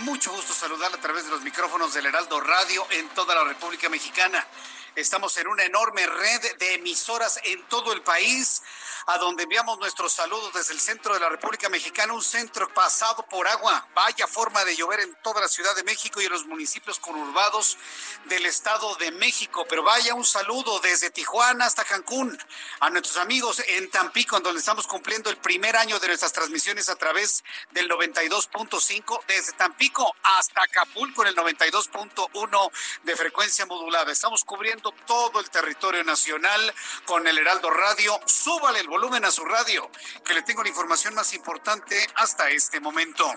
Mucho gusto saludar a través de los micrófonos del Heraldo Radio en toda la República Mexicana. Estamos en una enorme red de emisoras en todo el país, a donde enviamos nuestros saludos desde el centro de la República Mexicana, un centro pasado por agua. Vaya forma de llover en toda la Ciudad de México y en los municipios conurbados del Estado de México. Pero vaya un saludo desde Tijuana hasta Cancún, a nuestros amigos en Tampico, en donde estamos cumpliendo el primer año de nuestras transmisiones a través del 92.5, desde Tampico hasta Acapulco en el 92.1 de frecuencia modulada. Estamos cubriendo todo el territorio nacional con el Heraldo Radio. Súbale el volumen a su radio, que le tengo la información más importante hasta este momento.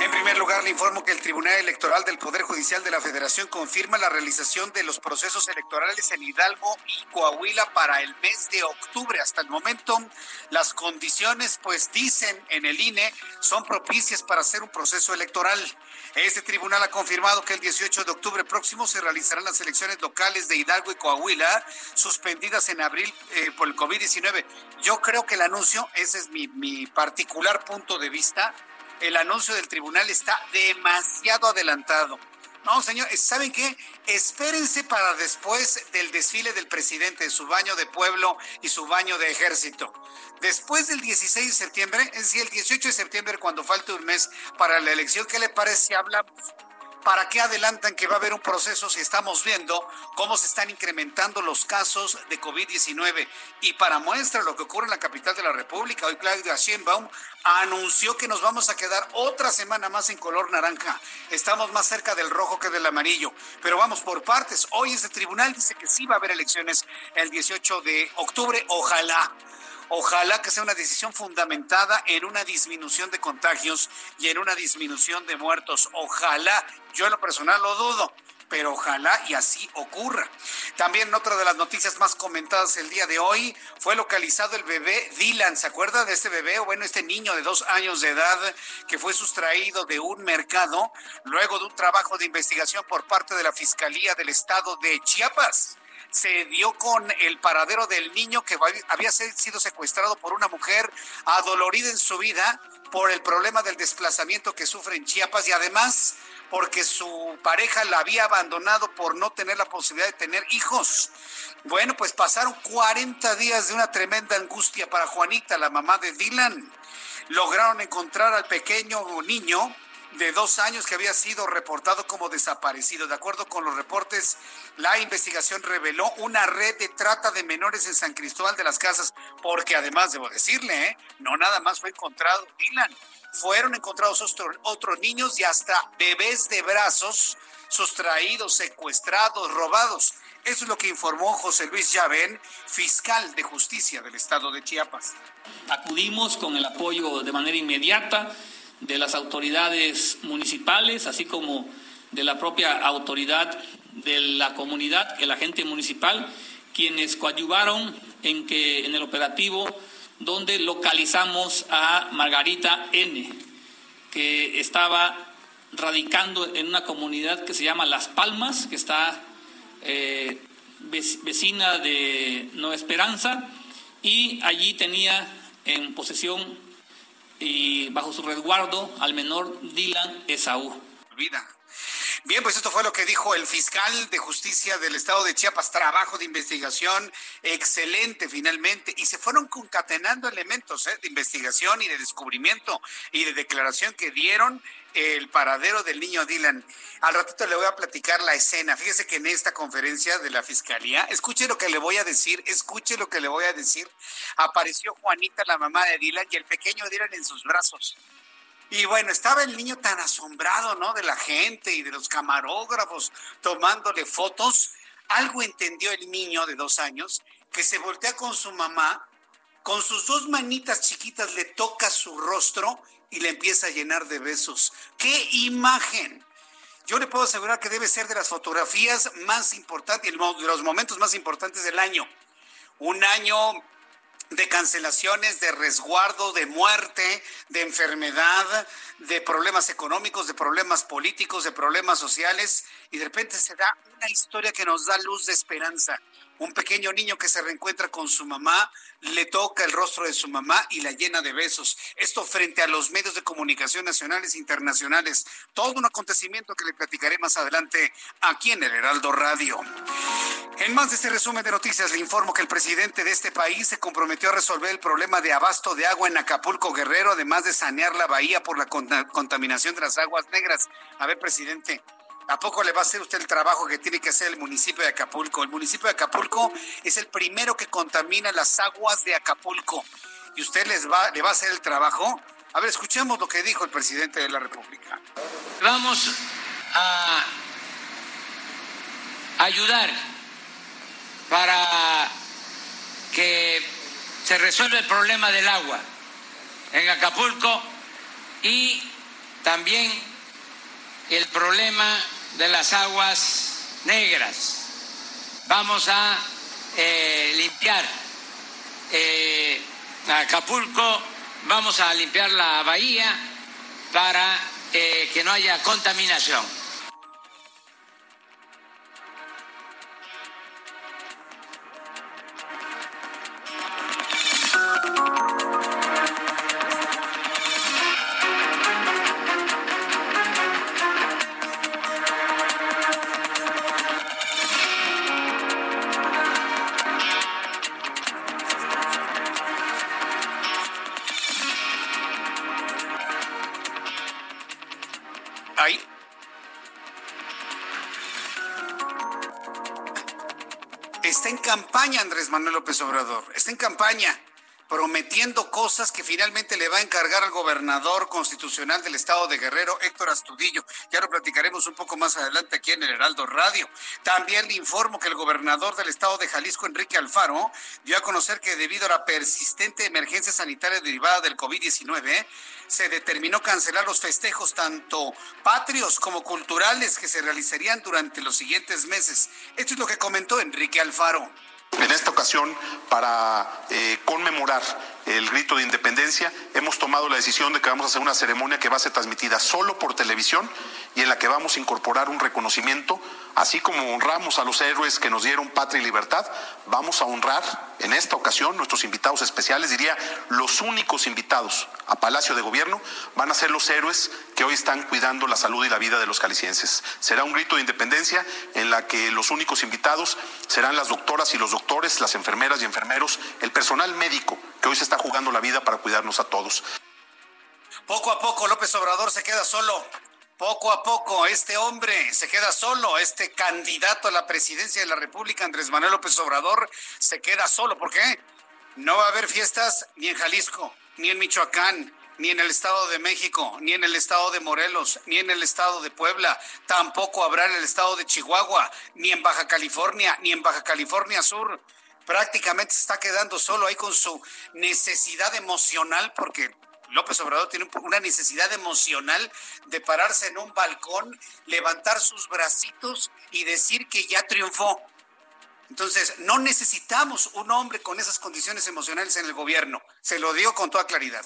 En primer lugar, le informo que el Tribunal Electoral del Poder Judicial de la Federación confirma la realización de los procesos electorales en Hidalgo y Coahuila para el mes de octubre. Hasta el momento, las condiciones, pues dicen en el INE, son propicias para hacer un proceso electoral. Este tribunal ha confirmado que el 18 de octubre próximo se realizarán las elecciones locales de Hidalgo y Coahuila, suspendidas en abril eh, por el COVID-19. Yo creo que el anuncio, ese es mi, mi particular punto de vista, el anuncio del tribunal está demasiado adelantado. No, señor, ¿saben qué? Espérense para después del desfile del presidente, su baño de pueblo y su baño de ejército. Después del 16 de septiembre, es decir, el 18 de septiembre, cuando falte un mes para la elección, ¿qué le parece si hablamos? ¿Para qué adelantan que va a haber un proceso si estamos viendo cómo se están incrementando los casos de COVID-19? Y para muestra lo que ocurre en la capital de la República, hoy Claudia Sheinbaum anunció que nos vamos a quedar otra semana más en color naranja. Estamos más cerca del rojo que del amarillo. Pero vamos por partes. Hoy este tribunal dice que sí va a haber elecciones el 18 de octubre. Ojalá. Ojalá que sea una decisión fundamentada en una disminución de contagios y en una disminución de muertos. Ojalá, yo en lo personal lo dudo, pero ojalá y así ocurra. También otra de las noticias más comentadas el día de hoy fue localizado el bebé Dylan. ¿Se acuerda de este bebé? O bueno, este niño de dos años de edad que fue sustraído de un mercado luego de un trabajo de investigación por parte de la Fiscalía del Estado de Chiapas se dio con el paradero del niño que había sido secuestrado por una mujer adolorida en su vida por el problema del desplazamiento que sufre en Chiapas y además porque su pareja la había abandonado por no tener la posibilidad de tener hijos. Bueno, pues pasaron 40 días de una tremenda angustia para Juanita, la mamá de Dylan. Lograron encontrar al pequeño niño de dos años que había sido reportado como desaparecido. De acuerdo con los reportes, la investigación reveló una red de trata de menores en San Cristóbal de las Casas, porque además, debo decirle, ¿eh? no nada más fue encontrado Dylan, fueron encontrados otros, niños y hasta bebés de brazos sustraídos, secuestrados, robados. Eso es lo que informó José Luis Llaven, fiscal de justicia del estado de Chiapas. Acudimos con el apoyo de manera inmediata de las autoridades municipales, así como de la propia autoridad de la comunidad, el agente municipal, quienes coadyuvaron en que en el operativo donde localizamos a Margarita N, que estaba radicando en una comunidad que se llama Las Palmas, que está eh, vecina de Nueva Esperanza y allí tenía en posesión y bajo su resguardo al menor Dylan Esaú. Bien, pues esto fue lo que dijo el fiscal de justicia del estado de Chiapas. Trabajo de investigación excelente finalmente. Y se fueron concatenando elementos ¿eh? de investigación y de descubrimiento y de declaración que dieron el paradero del niño Dylan. Al ratito le voy a platicar la escena. Fíjese que en esta conferencia de la fiscalía, escuche lo que le voy a decir, escuche lo que le voy a decir. Apareció Juanita, la mamá de Dylan, y el pequeño Dylan en sus brazos. Y bueno, estaba el niño tan asombrado, ¿no? De la gente y de los camarógrafos tomándole fotos. Algo entendió el niño de dos años que se voltea con su mamá, con sus dos manitas chiquitas le toca su rostro y le empieza a llenar de besos. ¡Qué imagen! Yo le puedo asegurar que debe ser de las fotografías más importantes, de los momentos más importantes del año. Un año de cancelaciones, de resguardo, de muerte, de enfermedad, de problemas económicos, de problemas políticos, de problemas sociales, y de repente se da una historia que nos da luz de esperanza. Un pequeño niño que se reencuentra con su mamá, le toca el rostro de su mamá y la llena de besos. Esto frente a los medios de comunicación nacionales e internacionales. Todo un acontecimiento que le platicaré más adelante aquí en el Heraldo Radio. En más de este resumen de noticias, le informo que el presidente de este país se comprometió a resolver el problema de abasto de agua en Acapulco Guerrero, además de sanear la bahía por la contaminación de las aguas negras. A ver, presidente, ¿A poco le va a hacer usted el trabajo que tiene que hacer el municipio de Acapulco? El municipio de Acapulco es el primero que contamina las aguas de Acapulco. ¿Y usted les va, le va a hacer el trabajo? A ver, escuchemos lo que dijo el presidente de la República. Vamos a ayudar para que se resuelva el problema del agua en Acapulco y también el problema de las aguas negras. Vamos a eh, limpiar eh, Acapulco, vamos a limpiar la bahía para eh, que no haya contaminación. Manuel López Obrador. Está en campaña prometiendo cosas que finalmente le va a encargar al gobernador constitucional del estado de Guerrero, Héctor Astudillo. Ya lo platicaremos un poco más adelante aquí en el Heraldo Radio. También le informo que el gobernador del estado de Jalisco, Enrique Alfaro, dio a conocer que debido a la persistente emergencia sanitaria derivada del COVID-19, se determinó cancelar los festejos tanto patrios como culturales que se realizarían durante los siguientes meses. Esto es lo que comentó Enrique Alfaro. En esta ocasión, para eh, conmemorar el grito de independencia, hemos tomado la decisión de que vamos a hacer una ceremonia que va a ser transmitida solo por televisión y en la que vamos a incorporar un reconocimiento, así como honramos a los héroes que nos dieron patria y libertad, vamos a honrar en esta ocasión nuestros invitados especiales, diría los únicos invitados a Palacio de Gobierno van a ser los héroes que hoy están cuidando la salud y la vida de los calicienses. Será un grito de independencia en la que los únicos invitados serán las doctoras y los doctores, las enfermeras y enfermeros, el personal médico que hoy se está jugando la vida para cuidarnos a todos. Poco a poco López Obrador se queda solo. Poco a poco este hombre se queda solo, este candidato a la presidencia de la República, Andrés Manuel López Obrador, se queda solo. ¿Por qué? No va a haber fiestas ni en Jalisco, ni en Michoacán, ni en el Estado de México, ni en el Estado de Morelos, ni en el Estado de Puebla. Tampoco habrá en el Estado de Chihuahua, ni en Baja California, ni en Baja California Sur. Prácticamente se está quedando solo ahí con su necesidad emocional porque López Obrador tiene una necesidad emocional de pararse en un balcón, levantar sus bracitos y decir que ya triunfó. Entonces, no necesitamos un hombre con esas condiciones emocionales en el gobierno. Se lo digo con toda claridad.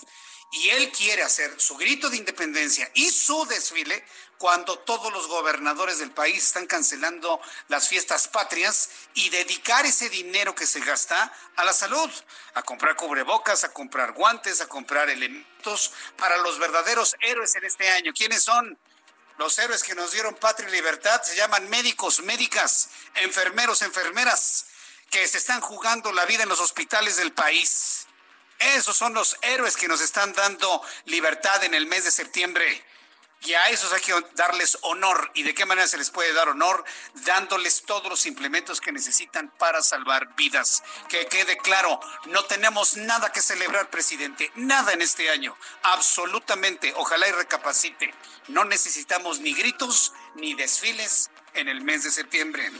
Y él quiere hacer su grito de independencia y su desfile cuando todos los gobernadores del país están cancelando las fiestas patrias y dedicar ese dinero que se gasta a la salud, a comprar cubrebocas, a comprar guantes, a comprar elementos para los verdaderos héroes en este año. ¿Quiénes son? Los héroes que nos dieron patria y libertad se llaman médicos, médicas, enfermeros, enfermeras, que se están jugando la vida en los hospitales del país. Esos son los héroes que nos están dando libertad en el mes de septiembre. Y a esos hay que darles honor. ¿Y de qué manera se les puede dar honor? Dándoles todos los implementos que necesitan para salvar vidas. Que quede claro, no tenemos nada que celebrar, presidente. Nada en este año. Absolutamente. Ojalá y recapacite. No necesitamos ni gritos ni desfiles en el mes de septiembre.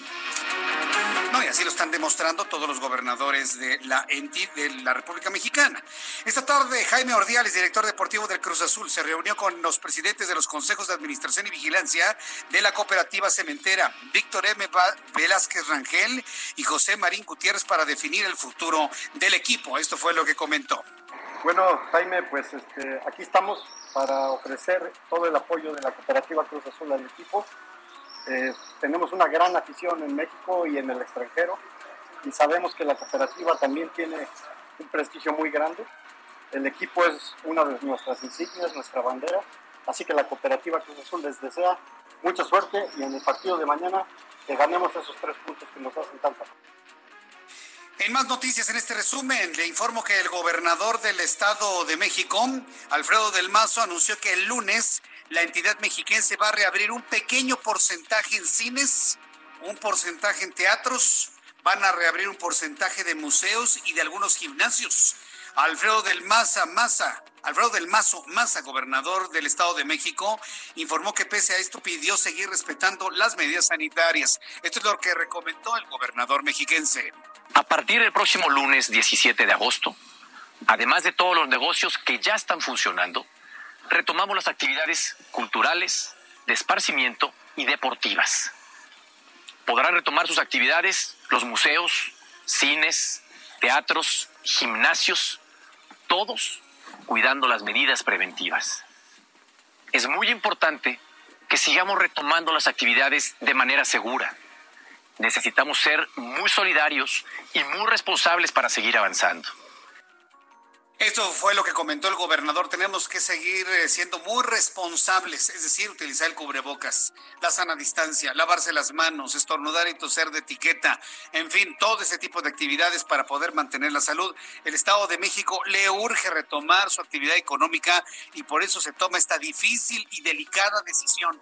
Y así lo están demostrando todos los gobernadores de la, de la República Mexicana. Esta tarde, Jaime Ordiales, director deportivo del Cruz Azul, se reunió con los presidentes de los consejos de administración y vigilancia de la cooperativa cementera, Víctor M. Velázquez Rangel y José Marín Gutiérrez, para definir el futuro del equipo. Esto fue lo que comentó. Bueno, Jaime, pues este, aquí estamos para ofrecer todo el apoyo de la cooperativa Cruz Azul al equipo eh, tenemos una gran afición en México y en el extranjero y sabemos que la cooperativa también tiene un prestigio muy grande. El equipo es una de nuestras insignias, nuestra bandera, así que la cooperativa Cruz Azul les desea mucha suerte y en el partido de mañana que ganemos esos tres puntos que nos hacen tanta. En más noticias en este resumen, le informo que el gobernador del Estado de México, Alfredo del Mazo, anunció que el lunes la entidad mexiquense va a reabrir un pequeño porcentaje en cines, un porcentaje en teatros, van a reabrir un porcentaje de museos y de algunos gimnasios. Alfredo del Maza, Maza, Alfredo del Mazo Maza, gobernador del Estado de México, informó que pese a esto pidió seguir respetando las medidas sanitarias. Esto es lo que recomendó el gobernador mexiquense. A partir del próximo lunes 17 de agosto, además de todos los negocios que ya están funcionando, retomamos las actividades culturales, de esparcimiento y deportivas. Podrán retomar sus actividades los museos, cines, teatros, gimnasios, todos cuidando las medidas preventivas. Es muy importante que sigamos retomando las actividades de manera segura. Necesitamos ser muy solidarios y muy responsables para seguir avanzando. Esto fue lo que comentó el gobernador. Tenemos que seguir eh, siendo muy responsables, es decir, utilizar el cubrebocas, la sana distancia, lavarse las manos, estornudar y toser de etiqueta, en fin, todo ese tipo de actividades para poder mantener la salud. El Estado de México le urge retomar su actividad económica y por eso se toma esta difícil y delicada decisión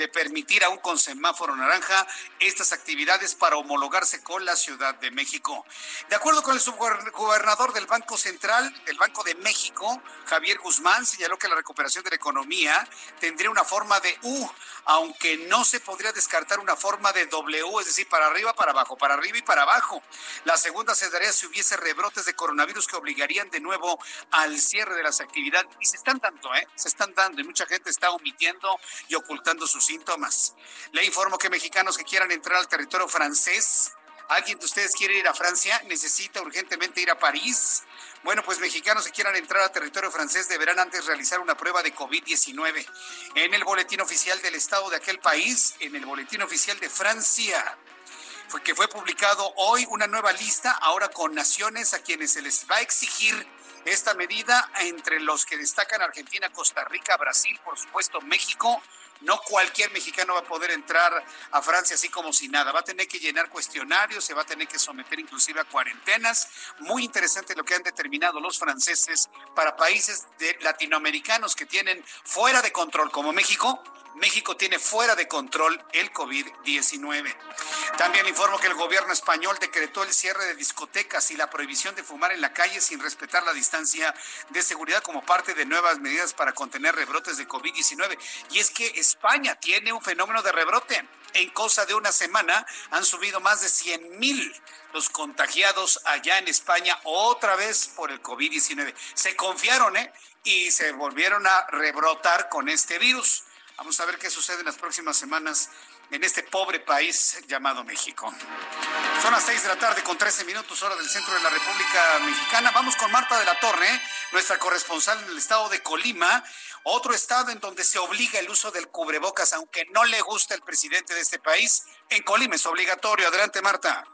de permitir aún con semáforo naranja estas actividades para homologarse con la Ciudad de México. De acuerdo con el subgobernador del Banco Central, del Banco de México, Javier Guzmán, señaló que la recuperación de la economía tendría una forma de U, aunque no se podría descartar una forma de W, es decir, para arriba, para abajo, para arriba y para abajo. La segunda se daría si hubiese rebrotes de coronavirus que obligarían de nuevo al cierre de las actividades. Y se están dando, ¿eh? Se están dando y mucha gente está omitiendo y ocultando sus síntomas. Le informo que mexicanos que quieran entrar al territorio francés, alguien de ustedes quiere ir a Francia, necesita urgentemente ir a París. Bueno, pues mexicanos que quieran entrar al territorio francés deberán antes realizar una prueba de COVID-19 en el boletín oficial del estado de aquel país, en el boletín oficial de Francia. Fue que fue publicado hoy una nueva lista, ahora con naciones a quienes se les va a exigir esta medida, entre los que destacan Argentina, Costa Rica, Brasil, por supuesto México, no cualquier mexicano va a poder entrar a Francia así como si nada. Va a tener que llenar cuestionarios, se va a tener que someter inclusive a cuarentenas. Muy interesante lo que han determinado los franceses para países de latinoamericanos que tienen fuera de control como México México tiene fuera de control el COVID-19. También informo que el gobierno español decretó el cierre de discotecas y la prohibición de fumar en la calle sin respetar la distancia de seguridad como parte de nuevas medidas para contener rebrotes de COVID-19. Y es que España tiene un fenómeno de rebrote. En cosa de una semana han subido más de 100 mil los contagiados allá en España otra vez por el COVID-19. Se confiaron, ¿eh? Y se volvieron a rebrotar con este virus. Vamos a ver qué sucede en las próximas semanas en este pobre país llamado México. Son las 6 de la tarde con 13 minutos hora del centro de la República Mexicana. Vamos con Marta de la Torre, nuestra corresponsal en el estado de Colima, otro estado en donde se obliga el uso del cubrebocas, aunque no le gusta el presidente de este país. En Colima es obligatorio. Adelante, Marta.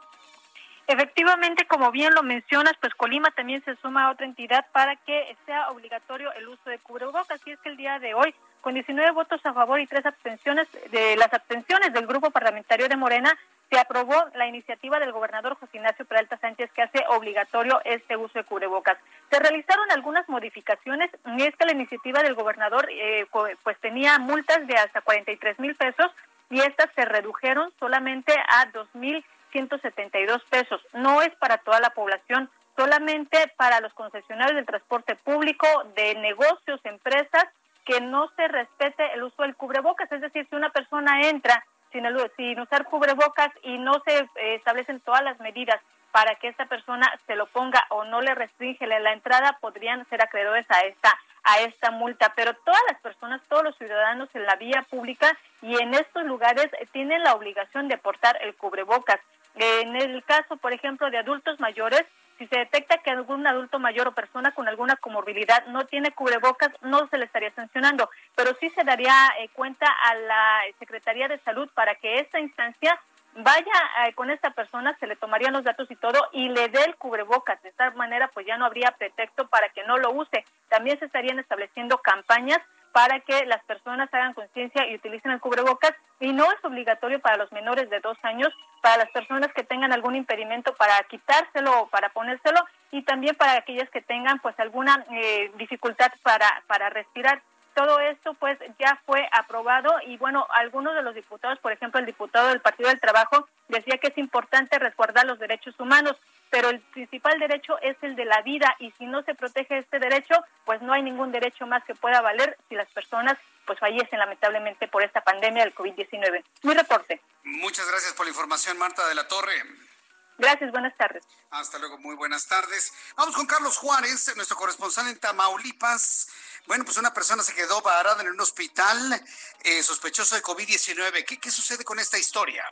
Efectivamente, como bien lo mencionas, pues Colima también se suma a otra entidad para que sea obligatorio el uso de cubrebocas. Y es que el día de hoy, con 19 votos a favor y tres abstenciones, de las abstenciones del grupo parlamentario de Morena, se aprobó la iniciativa del gobernador José Ignacio Peralta Sánchez que hace obligatorio este uso de cubrebocas. Se realizaron algunas modificaciones y es que la iniciativa del gobernador eh, pues tenía multas de hasta 43 mil pesos y estas se redujeron solamente a 2 mil 172 pesos. No es para toda la población, solamente para los concesionarios del transporte público, de negocios, empresas, que no se respete el uso del cubrebocas. Es decir, si una persona entra sin, sin usar cubrebocas y no se eh, establecen todas las medidas para que esta persona se lo ponga o no le restringe la entrada, podrían ser acreedores a esta a esta multa, pero todas las personas, todos los ciudadanos en la vía pública y en estos lugares tienen la obligación de portar el cubrebocas. En el caso, por ejemplo, de adultos mayores, si se detecta que algún adulto mayor o persona con alguna comorbilidad no tiene cubrebocas, no se le estaría sancionando, pero sí se daría eh, cuenta a la Secretaría de Salud para que esta instancia vaya eh, con esta persona, se le tomarían los datos y todo y le dé el cubrebocas. De esta manera, pues ya no habría pretexto para que no lo use. También se estarían estableciendo campañas para que las personas hagan conciencia y utilicen el cubrebocas y no es obligatorio para los menores de dos años, para las personas que tengan algún impedimento para quitárselo o para ponérselo y también para aquellas que tengan pues alguna eh, dificultad para, para respirar. Todo esto pues ya fue aprobado y bueno, algunos de los diputados, por ejemplo el diputado del Partido del Trabajo, decía que es importante resguardar los derechos humanos pero el principal derecho es el de la vida y si no se protege este derecho, pues no hay ningún derecho más que pueda valer si las personas pues fallecen lamentablemente por esta pandemia del COVID-19. Mi reporte. Muchas gracias por la información, Marta de la Torre. Gracias, buenas tardes. Hasta luego, muy buenas tardes. Vamos con Carlos Juárez, nuestro corresponsal en Tamaulipas. Bueno, pues una persona se quedó varada en un hospital eh, sospechoso de COVID-19. ¿Qué, ¿Qué sucede con esta historia?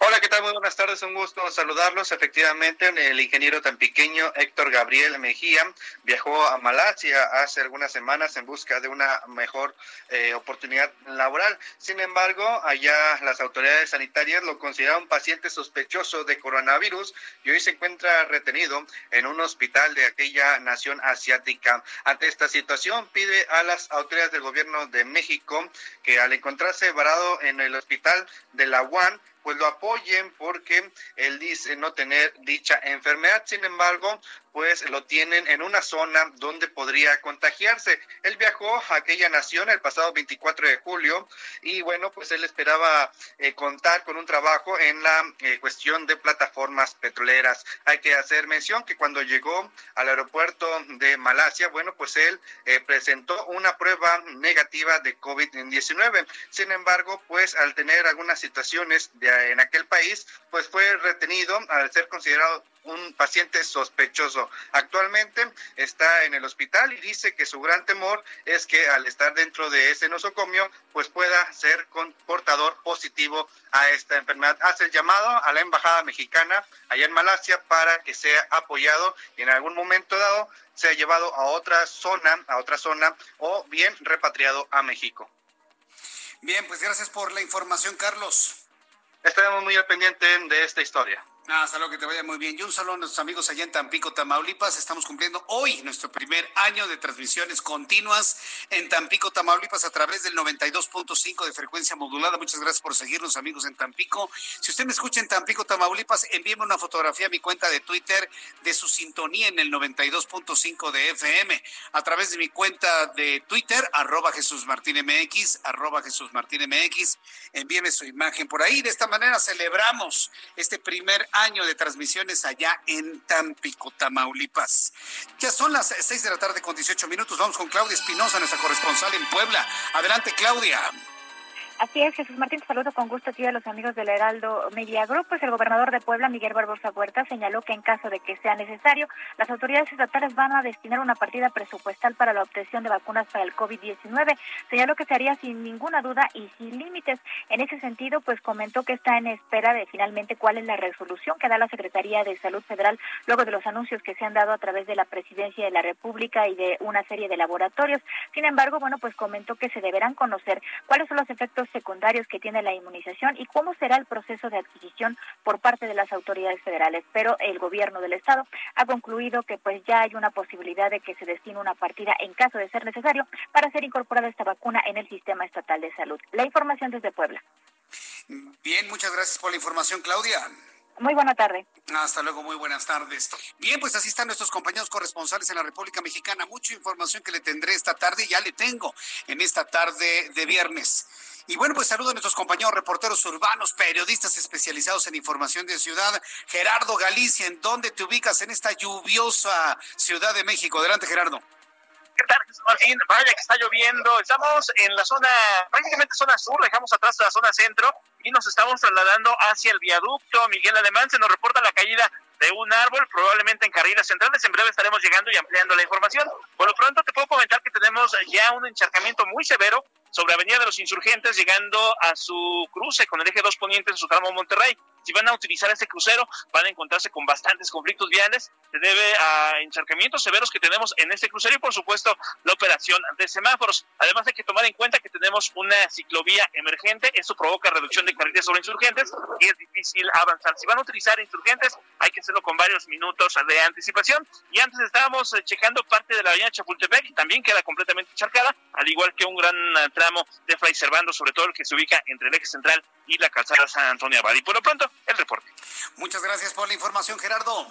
Hola, ¿qué tal? Muy buenas tardes, un gusto saludarlos. Efectivamente, el ingeniero tan pequeño Héctor Gabriel Mejía viajó a Malasia hace algunas semanas en busca de una mejor eh, oportunidad laboral. Sin embargo, allá las autoridades sanitarias lo consideraron paciente sospechoso de coronavirus y hoy se encuentra retenido en un hospital de aquella nación asiática. Ante esta situación, pide a las autoridades del gobierno de México que al encontrarse varado en el hospital de la UAN, pues lo apoyen porque él dice no tener dicha enfermedad. Sin embargo, pues lo tienen en una zona donde podría contagiarse. Él viajó a aquella nación el pasado 24 de julio y bueno, pues él esperaba eh, contar con un trabajo en la eh, cuestión de plataformas petroleras. Hay que hacer mención que cuando llegó al aeropuerto de Malasia, bueno, pues él eh, presentó una prueba negativa de COVID-19. Sin embargo, pues al tener algunas situaciones de, en aquel país, pues fue retenido al ser considerado un paciente sospechoso. Actualmente está en el hospital y dice que su gran temor es que al estar dentro de ese nosocomio, pues pueda ser portador positivo a esta enfermedad. Hace el llamado a la embajada mexicana allá en Malasia para que sea apoyado y en algún momento dado sea llevado a otra zona, a otra zona o bien repatriado a México. Bien, pues gracias por la información, Carlos. Estaremos muy al pendiente de esta historia. Hasta luego, que te vaya muy bien. Y un saludo a nuestros amigos allá en Tampico, Tamaulipas. Estamos cumpliendo hoy nuestro primer año de transmisiones continuas en Tampico, Tamaulipas, a través del 92.5 de frecuencia modulada. Muchas gracias por seguirnos, amigos en Tampico. Si usted me escucha en Tampico, Tamaulipas, envíeme una fotografía a mi cuenta de Twitter de su sintonía en el 92.5 de FM. A través de mi cuenta de Twitter, arroba Jesús Martín MX, arroba Jesús Martín MX. Envíeme su imagen por ahí. De esta manera celebramos este primer año de transmisiones allá en Tampico, Tamaulipas. Ya son las seis de la tarde con 18 minutos. Vamos con Claudia Espinosa, nuestra corresponsal en Puebla. Adelante, Claudia. Así es, Jesús Martín, saludo con gusto aquí a los amigos del Heraldo Media Group. Pues el gobernador de Puebla, Miguel Barbosa Huerta, señaló que en caso de que sea necesario, las autoridades estatales van a destinar una partida presupuestal para la obtención de vacunas para el COVID-19. Señaló que se haría sin ninguna duda y sin límites. En ese sentido, pues comentó que está en espera de finalmente cuál es la resolución que da la Secretaría de Salud Federal luego de los anuncios que se han dado a través de la Presidencia de la República y de una serie de laboratorios. Sin embargo, bueno, pues comentó que se deberán conocer cuáles son los efectos secundarios que tiene la inmunización y cómo será el proceso de adquisición por parte de las autoridades federales. Pero el gobierno del estado ha concluido que pues ya hay una posibilidad de que se destine una partida en caso de ser necesario para ser incorporada esta vacuna en el sistema estatal de salud. La información desde Puebla. Bien, muchas gracias por la información, Claudia. Muy buena tarde. Hasta luego, muy buenas tardes. Bien, pues así están nuestros compañeros corresponsales en la República Mexicana. Mucha información que le tendré esta tarde, ya le tengo en esta tarde de viernes. Y bueno, pues saludo a nuestros compañeros reporteros urbanos, periodistas especializados en información de ciudad. Gerardo Galicia, ¿en dónde te ubicas en esta lluviosa Ciudad de México? Adelante, Gerardo. ¿Qué tal, Jesús Martín? Vaya que está lloviendo. Estamos en la zona, prácticamente zona sur, dejamos atrás la zona centro y nos estamos trasladando hacia el viaducto Miguel Alemán. Se nos reporta la caída de un árbol, probablemente en carriles centrales. En breve estaremos llegando y ampliando la información. Por lo pronto te puedo comentar que tenemos ya un encharcamiento muy severo sobre Avenida de los Insurgentes, llegando a su cruce con el eje 2 poniente en su tramo Monterrey. Si van a utilizar este crucero, van a encontrarse con bastantes conflictos viales. Se debe a encharcamientos severos que tenemos en este crucero y, por supuesto, la operación de semáforos. Además, hay que tomar en cuenta que tenemos una ciclovía emergente. Esto provoca reducción de carriles sobre insurgentes y es difícil avanzar. Si van a utilizar insurgentes, hay que hacerlo con varios minutos de anticipación. Y antes estábamos eh, checando parte de la avenida Chapultepec y también queda completamente encharcada, al igual que un gran eh, tramo de Fray Servando, sobre todo el que se ubica entre el eje central y la calzada San Antonio Abad. Y por lo pronto, el reporte. Muchas gracias por la información, Gerardo.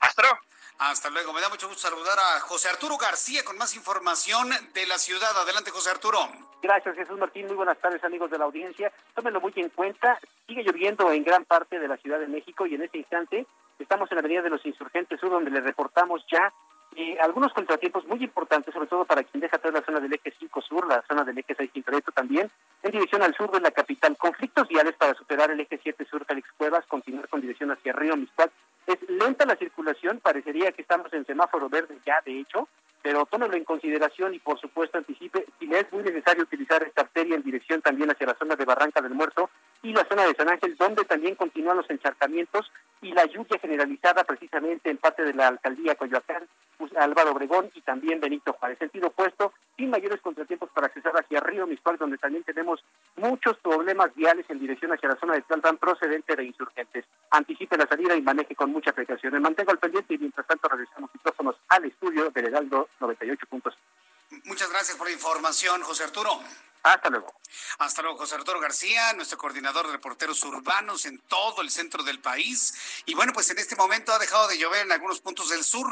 Hasta luego. Hasta luego. Me da mucho gusto saludar a José Arturo García con más información de la ciudad. Adelante, José Arturo. Gracias, Jesús Martín. Muy buenas tardes, amigos de la audiencia. Tómenlo muy en cuenta. Sigue lloviendo en gran parte de la Ciudad de México y en este instante estamos en la Avenida de los Insurgentes Sur, donde le reportamos ya eh, algunos contratiempos muy importantes, sobre todo para quien deja toda la zona del eje 5 sur, la zona del eje 6 Cintoreto también, en dirección al sur de la capital. Conflictos viales para superar el eje 7 sur Calix Cuevas, continuar con dirección hacia Río Miscuac. Es lenta la circulación, parecería que estamos en semáforo verde ya, de hecho, pero tómelo en consideración y por supuesto anticipe si le es muy necesario utilizar esta arteria en dirección también hacia la zona de Barranca del Muerto y la zona de San Ángel, donde también continúan los encharcamientos y la lluvia generalizada precisamente en parte de la alcaldía Coyoacán, pues, Álvaro Obregón y también Benito Juárez. Sentido opuesto, sin mayores contratiempos para accesar hacia Río Miscual, donde también tenemos muchos problemas viales en dirección hacia la zona de Tlalpan procedente de insurgentes. Anticipe la salida y maneje con mucha precaución. Me mantengo al pendiente y mientras tanto regresamos micrófonos al estudio del Heraldo 98 puntos. Muchas gracias por la información, José Arturo. Hasta luego. Hasta luego, José Arturo García, nuestro coordinador de reporteros urbanos en todo el centro del país. Y bueno, pues en este momento ha dejado de llover en algunos puntos del sur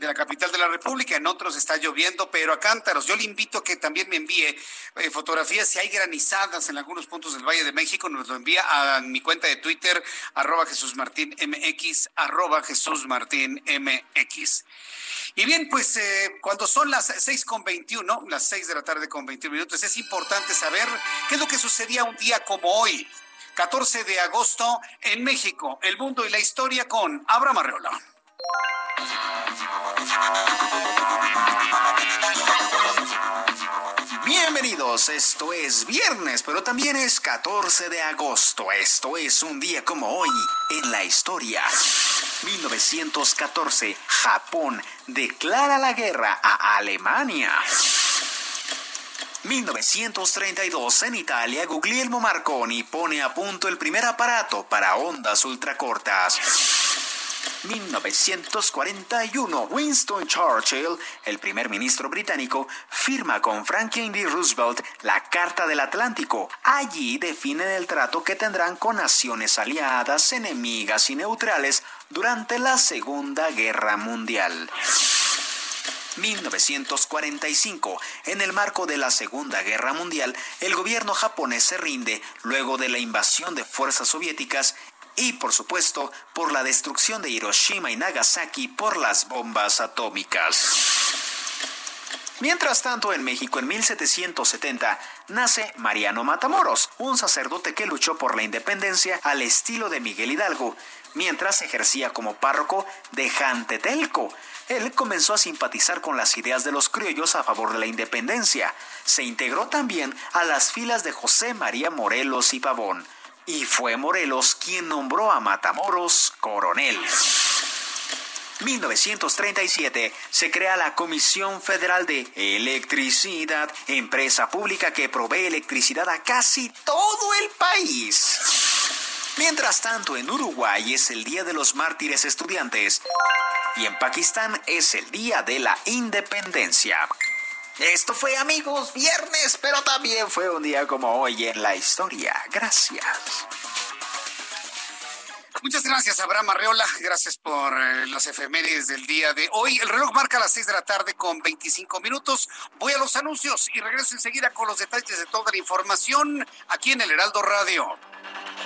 de la capital de la República, en otros está lloviendo, pero a cántaros. Yo le invito a que también me envíe eh, fotografías si hay granizadas en algunos puntos del Valle de México, nos lo envía a mi cuenta de Twitter, arroba Jesús Martín MX, arroba Jesús Martín MX. Y bien, pues eh, cuando son las seis con 21, las 6 de la tarde con 21 minutos, es importante saber qué es lo que sucedía un día como hoy, 14 de agosto, en México, el mundo y la historia con Abraham Arreola. Bienvenidos, esto es viernes, pero también es 14 de agosto. Esto es un día como hoy en la historia. 1914, Japón declara la guerra a Alemania. 1932, en Italia, Guglielmo Marconi pone a punto el primer aparato para ondas ultracortas. 1941, Winston Churchill, el primer ministro británico, firma con Franklin D. Roosevelt la Carta del Atlántico. Allí definen el trato que tendrán con naciones aliadas, enemigas y neutrales durante la Segunda Guerra Mundial. 1945. En el marco de la Segunda Guerra Mundial, el gobierno japonés se rinde luego de la invasión de fuerzas soviéticas y por supuesto por la destrucción de Hiroshima y Nagasaki por las bombas atómicas. Mientras tanto, en México en 1770 nace Mariano Matamoros, un sacerdote que luchó por la independencia al estilo de Miguel Hidalgo, mientras ejercía como párroco de Jantetelco. Él comenzó a simpatizar con las ideas de los criollos a favor de la independencia. Se integró también a las filas de José María Morelos y Pavón. Y fue Morelos quien nombró a Matamoros coronel. 1937 se crea la Comisión Federal de Electricidad, empresa pública que provee electricidad a casi todo el país. Mientras tanto, en Uruguay es el Día de los Mártires Estudiantes y en Pakistán es el Día de la Independencia. Esto fue amigos, viernes, pero también fue un día como hoy en la historia. Gracias. Muchas gracias, Abraham Arreola. Gracias por eh, las efemérides del día de hoy. El reloj marca las 6 de la tarde con 25 minutos. Voy a los anuncios y regreso enseguida con los detalles de toda la información aquí en el Heraldo Radio.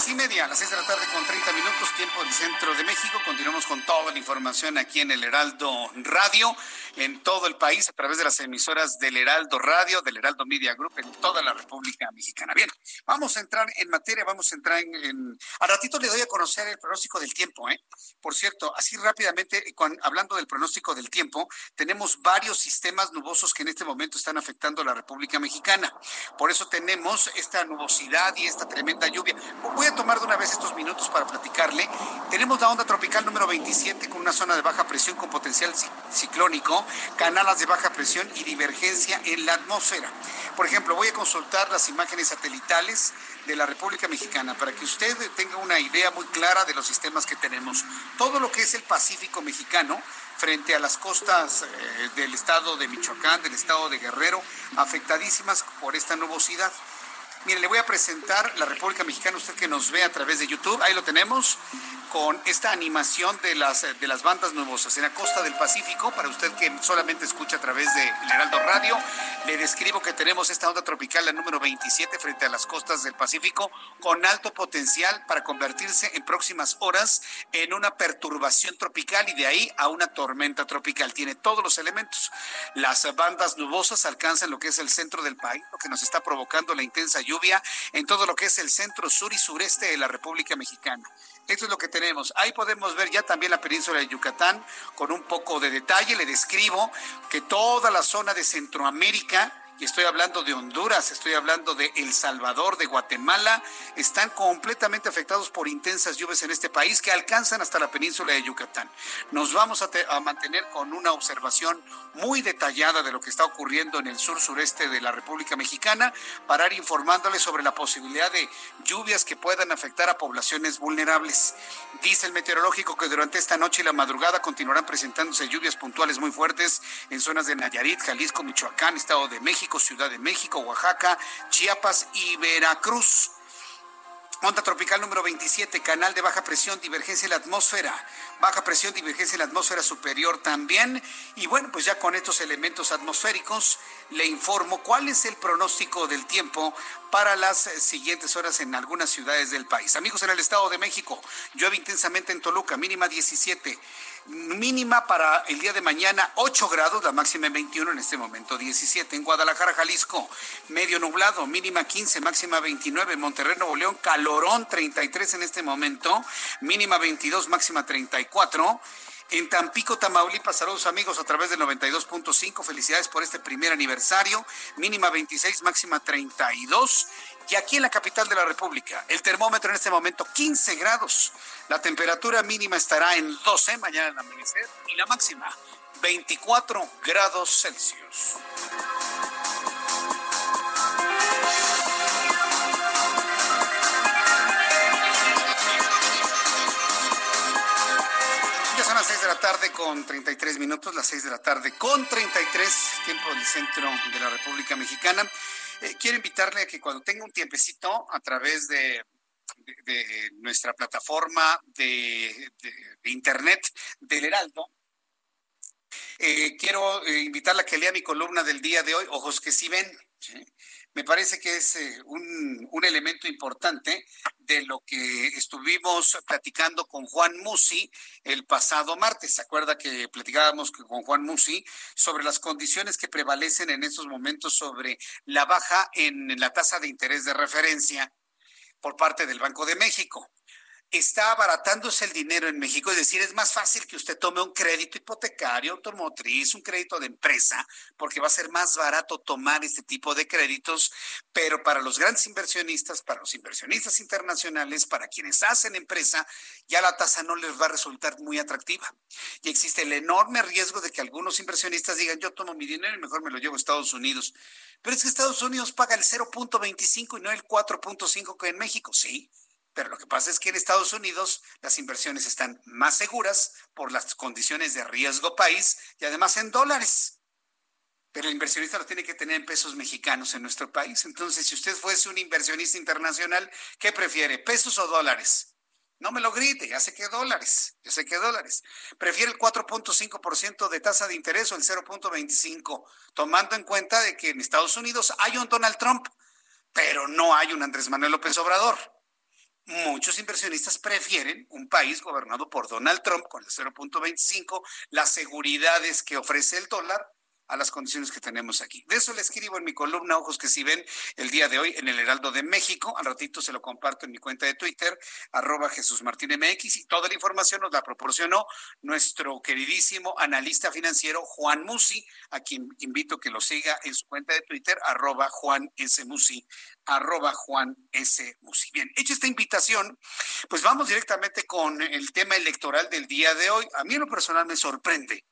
Seis y media, las seis de la tarde con 30 minutos, tiempo del centro de México. Continuamos con toda la información aquí en el Heraldo Radio, en todo el país, a través de las emisoras del Heraldo Radio, del Heraldo Media Group, en toda la República Mexicana. Bien, vamos a entrar en materia, vamos a entrar en. en... Al ratito le doy a conocer el pronóstico del tiempo, ¿eh? Por cierto, así rápidamente, cuan- hablando del pronóstico del tiempo, tenemos varios sistemas nubosos que en este momento están afectando a la República Mexicana. Por eso tenemos esta nubosidad y esta tremenda lluvia. Voy a tomar de una vez estos minutos para platicarle. Tenemos la onda tropical número 27 con una zona de baja presión con potencial ci- ciclónico, canalas de baja presión y divergencia en la atmósfera. Por ejemplo, voy a consultar las imágenes satelitales de la República Mexicana para que usted tenga una idea muy clara de los sistemas que tenemos. Todo lo que es el Pacífico mexicano frente a las costas eh, del estado de Michoacán, del estado de Guerrero, afectadísimas por esta nubosidad. Mire, le voy a presentar la República Mexicana, usted que nos ve a través de YouTube, ahí lo tenemos, con esta animación de las, de las bandas nubosas en la costa del Pacífico, para usted que solamente escucha a través de Heraldo Radio, le describo que tenemos esta onda tropical, la número 27, frente a las costas del Pacífico, con alto potencial para convertirse en próximas horas en una perturbación tropical y de ahí a una tormenta tropical. Tiene todos los elementos. Las bandas nubosas alcanzan lo que es el centro del país, lo que nos está provocando la intensa lluvia en todo lo que es el centro, sur y sureste de la República Mexicana. Esto es lo que tenemos. Ahí podemos ver ya también la península de Yucatán con un poco de detalle. Le describo que toda la zona de Centroamérica y estoy hablando de Honduras, estoy hablando de El Salvador, de Guatemala, están completamente afectados por intensas lluvias en este país que alcanzan hasta la península de Yucatán. Nos vamos a, te- a mantener con una observación muy detallada de lo que está ocurriendo en el sur sureste de la República Mexicana para ir informándoles sobre la posibilidad de lluvias que puedan afectar a poblaciones vulnerables. Dice el meteorológico que durante esta noche y la madrugada continuarán presentándose lluvias puntuales muy fuertes en zonas de Nayarit, Jalisco, Michoacán, Estado de México, Ciudad de México, Oaxaca, Chiapas y Veracruz. Onda tropical número 27, canal de baja presión, divergencia en la atmósfera. Baja presión, divergencia en la atmósfera superior también. Y bueno, pues ya con estos elementos atmosféricos le informo cuál es el pronóstico del tiempo para las siguientes horas en algunas ciudades del país. Amigos, en el Estado de México, llueve intensamente en Toluca, mínima 17. Mínima para el día de mañana 8 grados, la máxima en 21 en este momento 17. En Guadalajara, Jalisco, medio nublado, mínima 15, máxima 29. En Monterrey, Nuevo León, calorón 33 en este momento, mínima 22, máxima 34. En Tampico, Tamaulipas, saludos amigos a través del 92.5. Felicidades por este primer aniversario. Mínima 26, máxima 32. Y aquí en la capital de la República, el termómetro en este momento 15 grados. La temperatura mínima estará en 12 mañana al amanecer y la máxima 24 grados Celsius. Tarde con 33 minutos, las 6 de la tarde con 33, tiempo del centro de la República Mexicana. Eh, quiero invitarle a que cuando tenga un tiempecito a través de nuestra plataforma de, internet del Heraldo. Eh, quiero eh, invitarla a que lea mi columna del día de hoy, Ojos que sí ven. Me parece que es eh, un, un, elemento importante de lo que estuvimos platicando con Juan Musi el pasado martes. ¿Se acuerda que platicábamos con Juan Musi sobre las condiciones que prevalecen en estos momentos sobre la baja en la tasa de interés de referencia por parte del Banco de México. Está abaratándose el dinero en México, es decir, es más fácil que usted tome un crédito hipotecario, automotriz, un crédito de empresa, porque va a ser más barato tomar este tipo de créditos, pero para los grandes inversionistas, para los inversionistas internacionales, para quienes hacen empresa, ya la tasa no les va a resultar muy atractiva. Y existe el enorme riesgo de que algunos inversionistas digan, yo tomo mi dinero y mejor me lo llevo a Estados Unidos. Pero es que Estados Unidos paga el 0.25 y no el 4.5 que en México, sí. Pero lo que pasa es que en Estados Unidos las inversiones están más seguras por las condiciones de riesgo país y además en dólares. Pero el inversionista lo tiene que tener en pesos mexicanos en nuestro país. Entonces, si usted fuese un inversionista internacional, ¿qué prefiere, pesos o dólares? No me lo grite, ya sé que dólares, ya sé que dólares. Prefiere el 4.5% de tasa de interés o el 0.25, tomando en cuenta de que en Estados Unidos hay un Donald Trump, pero no hay un Andrés Manuel López Obrador. Muchos inversionistas prefieren un país gobernado por Donald Trump con el 0.25, las seguridades que ofrece el dólar a las condiciones que tenemos aquí. De eso le escribo en mi columna Ojos que si ven el día de hoy en el Heraldo de México. Al ratito se lo comparto en mi cuenta de Twitter, arroba Jesús Martín MX, y toda la información nos la proporcionó nuestro queridísimo analista financiero Juan Musi, a quien invito que lo siga en su cuenta de Twitter, arroba Juan S. Musi, arroba Juan S. Musi. Bien, hecha esta invitación, pues vamos directamente con el tema electoral del día de hoy. A mí en lo personal me sorprende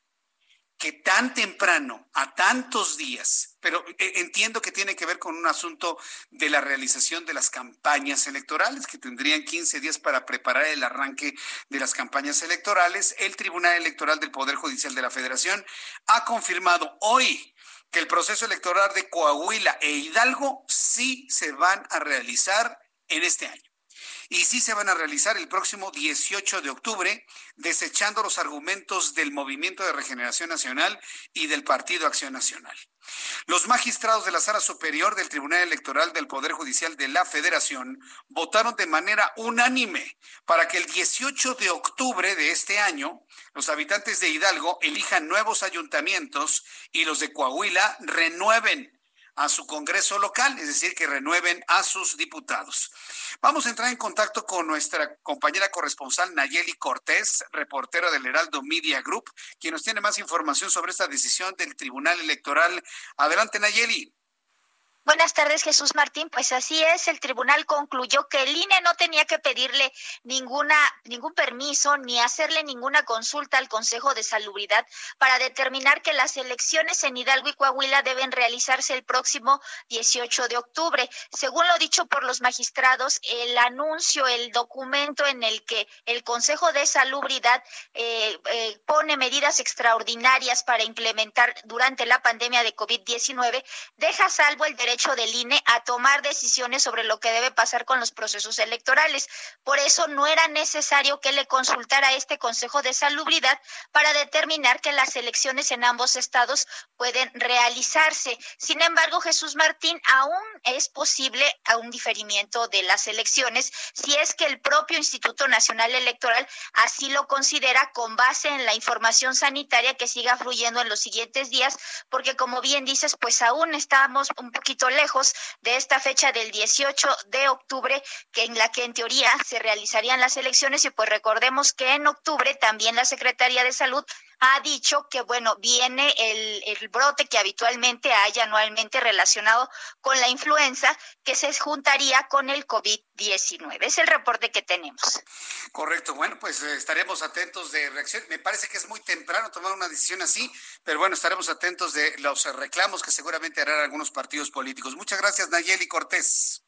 que tan temprano, a tantos días, pero eh, entiendo que tiene que ver con un asunto de la realización de las campañas electorales, que tendrían 15 días para preparar el arranque de las campañas electorales, el Tribunal Electoral del Poder Judicial de la Federación ha confirmado hoy que el proceso electoral de Coahuila e Hidalgo sí se van a realizar en este año y sí se van a realizar el próximo 18 de octubre, desechando los argumentos del Movimiento de Regeneración Nacional y del Partido Acción Nacional. Los magistrados de la Sala Superior del Tribunal Electoral del Poder Judicial de la Federación votaron de manera unánime para que el 18 de octubre de este año los habitantes de Hidalgo elijan nuevos ayuntamientos y los de Coahuila renueven a su Congreso local, es decir, que renueven a sus diputados. Vamos a entrar en contacto con nuestra compañera corresponsal Nayeli Cortés, reportera del Heraldo Media Group, quien nos tiene más información sobre esta decisión del Tribunal Electoral. Adelante, Nayeli. Buenas tardes, Jesús Martín. Pues así es, el tribunal concluyó que el INE no tenía que pedirle ninguna, ningún permiso ni hacerle ninguna consulta al Consejo de Salubridad para determinar que las elecciones en Hidalgo y Coahuila deben realizarse el próximo 18 de octubre. Según lo dicho por los magistrados, el anuncio, el documento en el que el Consejo de Salubridad eh, eh, pone medidas extraordinarias para implementar durante la pandemia de COVID-19 deja salvo el derecho del INE a tomar decisiones sobre lo que debe pasar con los procesos electorales. Por eso no era necesario que le consultara a este Consejo de Salubridad para determinar que las elecciones en ambos estados pueden realizarse. Sin embargo, Jesús Martín, aún es posible a un diferimiento de las elecciones si es que el propio Instituto Nacional Electoral así lo considera con base en la información sanitaria que siga fluyendo en los siguientes días, porque como bien dices, pues aún estamos un poquito lejos de esta fecha del 18 de octubre, que en la que en teoría se realizarían las elecciones y pues recordemos que en octubre también la Secretaría de Salud ha dicho que, bueno, viene el, el, brote que habitualmente hay anualmente relacionado con la influenza, que se juntaría con el COVID-19. Es el reporte que tenemos. Correcto. Bueno, pues eh, estaremos atentos de reacción. Me parece que es muy temprano tomar una decisión así, pero bueno, estaremos atentos de los reclamos que seguramente harán algunos partidos políticos. Muchas gracias, Nayeli Cortés.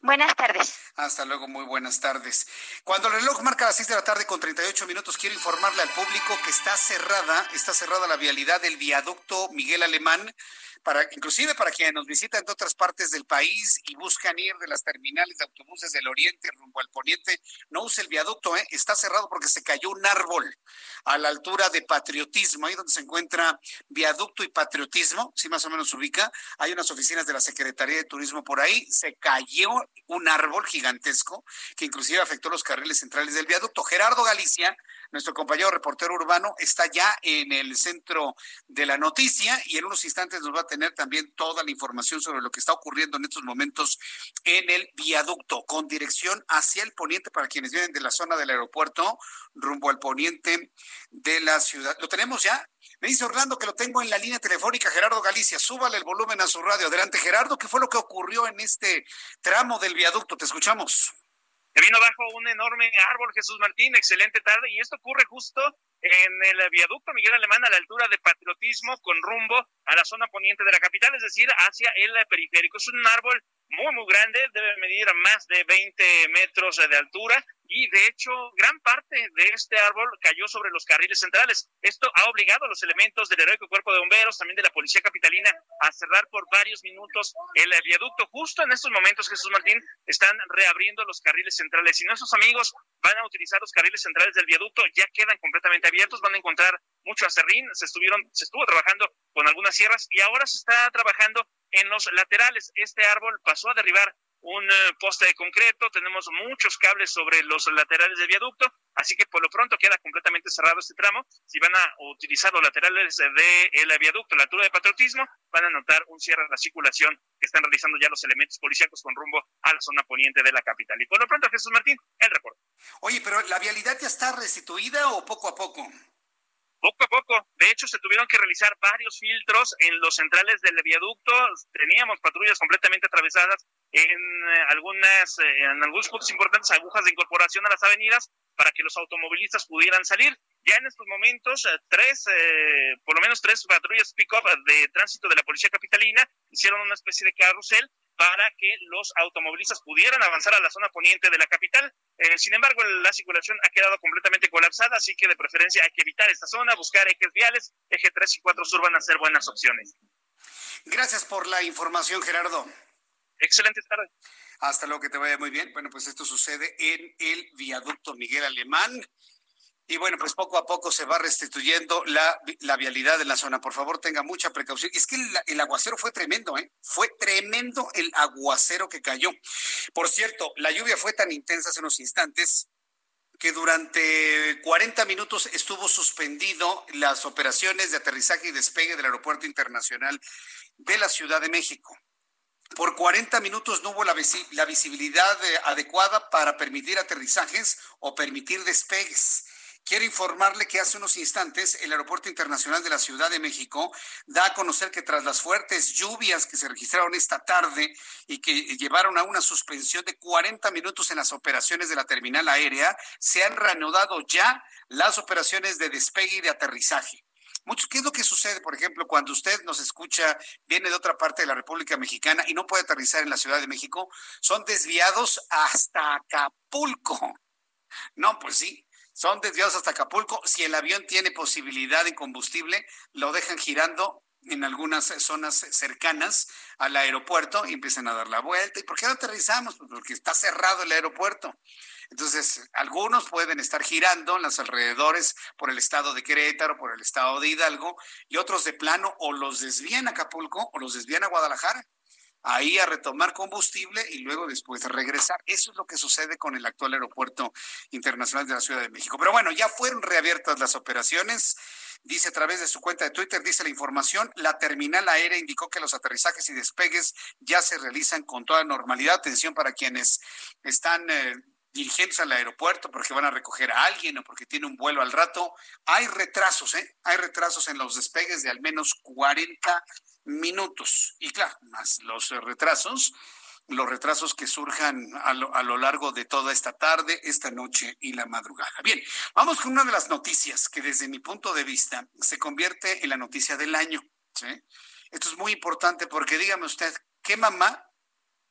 Buenas tardes. Hasta luego, muy buenas tardes. Cuando el reloj marca las 6 de la tarde con 38 minutos, quiero informarle al público que está cerrada, está cerrada la vialidad del viaducto Miguel Alemán para inclusive para quienes nos visitan de otras partes del país y buscan ir de las terminales de autobuses del oriente rumbo al poniente, no use el viaducto, ¿eh? está cerrado porque se cayó un árbol a la altura de Patriotismo, ahí donde se encuentra viaducto y Patriotismo, si más o menos se ubica, hay unas oficinas de la Secretaría de Turismo por ahí, se cayó un árbol gigantesco que inclusive afectó los carriles centrales del viaducto. Gerardo Galicia nuestro compañero reportero urbano está ya en el centro de la noticia y en unos instantes nos va a tener también toda la información sobre lo que está ocurriendo en estos momentos en el viaducto con dirección hacia el poniente para quienes vienen de la zona del aeropuerto rumbo al poniente de la ciudad. ¿Lo tenemos ya? Me dice Orlando que lo tengo en la línea telefónica, Gerardo Galicia. Súbale el volumen a su radio. Adelante, Gerardo. ¿Qué fue lo que ocurrió en este tramo del viaducto? Te escuchamos vino abajo un enorme árbol, Jesús Martín, excelente tarde, y esto ocurre justo en el viaducto Miguel Alemán a la altura de Patriotismo con rumbo a la zona poniente de la capital, es decir, hacia el periférico. Es un árbol muy, muy grande, debe medir más de 20 metros de altura y de hecho gran parte de este árbol cayó sobre los carriles centrales. Esto ha obligado a los elementos del heroico cuerpo de bomberos, también de la policía capitalina, a cerrar por varios minutos el viaducto. Justo en estos momentos, Jesús Martín, están reabriendo los carriles centrales. Y nuestros amigos van a utilizar los carriles centrales del viaducto, ya quedan completamente abiertos, van a encontrar mucho acerrín, se estuvieron, se estuvo trabajando con algunas sierras y ahora se está trabajando en los laterales. Este árbol pasó a derribar un eh, poste de concreto, tenemos muchos cables sobre los laterales del viaducto, así que por lo pronto queda completamente cerrado este tramo. Si van a utilizar los laterales del viaducto, la altura de patriotismo, van a notar un cierre de la circulación que están realizando ya los elementos policíacos con rumbo a la zona poniente de la capital. Y por lo pronto, Jesús Martín, el reporte. Oye, pero ¿la vialidad ya está restituida o poco a poco? Poco a poco. De hecho, se tuvieron que realizar varios filtros en los centrales del viaducto. Teníamos patrullas completamente atravesadas en eh, algunas, eh, en algunos puntos importantes, agujas de incorporación a las avenidas para que los automovilistas pudieran salir. Ya en estos momentos, eh, tres, por lo menos tres patrullas pick-up de tránsito de la Policía Capitalina hicieron una especie de carrusel para que los automovilistas pudieran avanzar a la zona poniente de la capital. sin embargo, la circulación ha quedado completamente colapsada, así que de preferencia hay que evitar esta zona, buscar ejes viales, eje 3 y 4 sur van a ser buenas opciones. Gracias por la información, Gerardo. Excelente tarde. Hasta luego, que te vaya muy bien. Bueno, pues esto sucede en el viaducto Miguel Alemán. Y bueno, pues poco a poco se va restituyendo la, la vialidad de la zona. Por favor, tenga mucha precaución. Es que el, el, aguacero fue tremendo, ¿eh? Fue tremendo el aguacero que cayó. Por cierto, la lluvia fue tan intensa hace unos instantes que durante 40 minutos estuvo suspendido las operaciones de aterrizaje y despegue del Aeropuerto Internacional de la Ciudad de México. Por 40 minutos no hubo la, visibilidad eh, adecuada para permitir aterrizajes o permitir despegues. Quiero informarle que hace unos instantes el Aeropuerto Internacional de la Ciudad de México da a conocer que tras las fuertes lluvias que se registraron esta tarde y que llevaron a una suspensión de 40 minutos en las operaciones de la terminal aérea, se han reanudado ya las operaciones de despegue y de aterrizaje. ¿Qué es lo que sucede, por ejemplo, cuando usted nos escucha, viene de otra parte de la República Mexicana y no puede aterrizar en la Ciudad de México? Son desviados hasta Acapulco. No, pues sí, son desviados hasta Acapulco. Si el avión tiene posibilidad de combustible, lo dejan girando en algunas zonas cercanas al aeropuerto y empiezan a dar la vuelta. ¿Y por qué no aterrizamos? Pues porque está cerrado el aeropuerto. Entonces, algunos pueden estar girando en los alrededores por el estado de Querétaro, por el estado de Hidalgo, y otros de plano o los desvían a Acapulco o los desvían a Guadalajara. Ahí a retomar combustible y luego después regresar. Eso es lo que sucede con el actual aeropuerto internacional de la Ciudad de México. Pero bueno, ya fueron reabiertas las operaciones. Dice a través de su cuenta de Twitter, dice la información, la terminal aérea indicó que los aterrizajes y despegues ya se realizan con toda normalidad. Atención para quienes están eh, al aeropuerto porque van a recoger a alguien o porque tiene un vuelo al rato. Hay retrasos, ¿eh? Hay retrasos en los despegues de al menos 40 minutos. Y claro, más los retrasos, los retrasos que surjan a lo, a lo, largo de toda esta tarde, esta noche y la madrugada. Bien, vamos con una de las noticias que desde mi punto de vista se convierte en la noticia del año. Esto es muy importante porque dígame usted, ¿qué mamá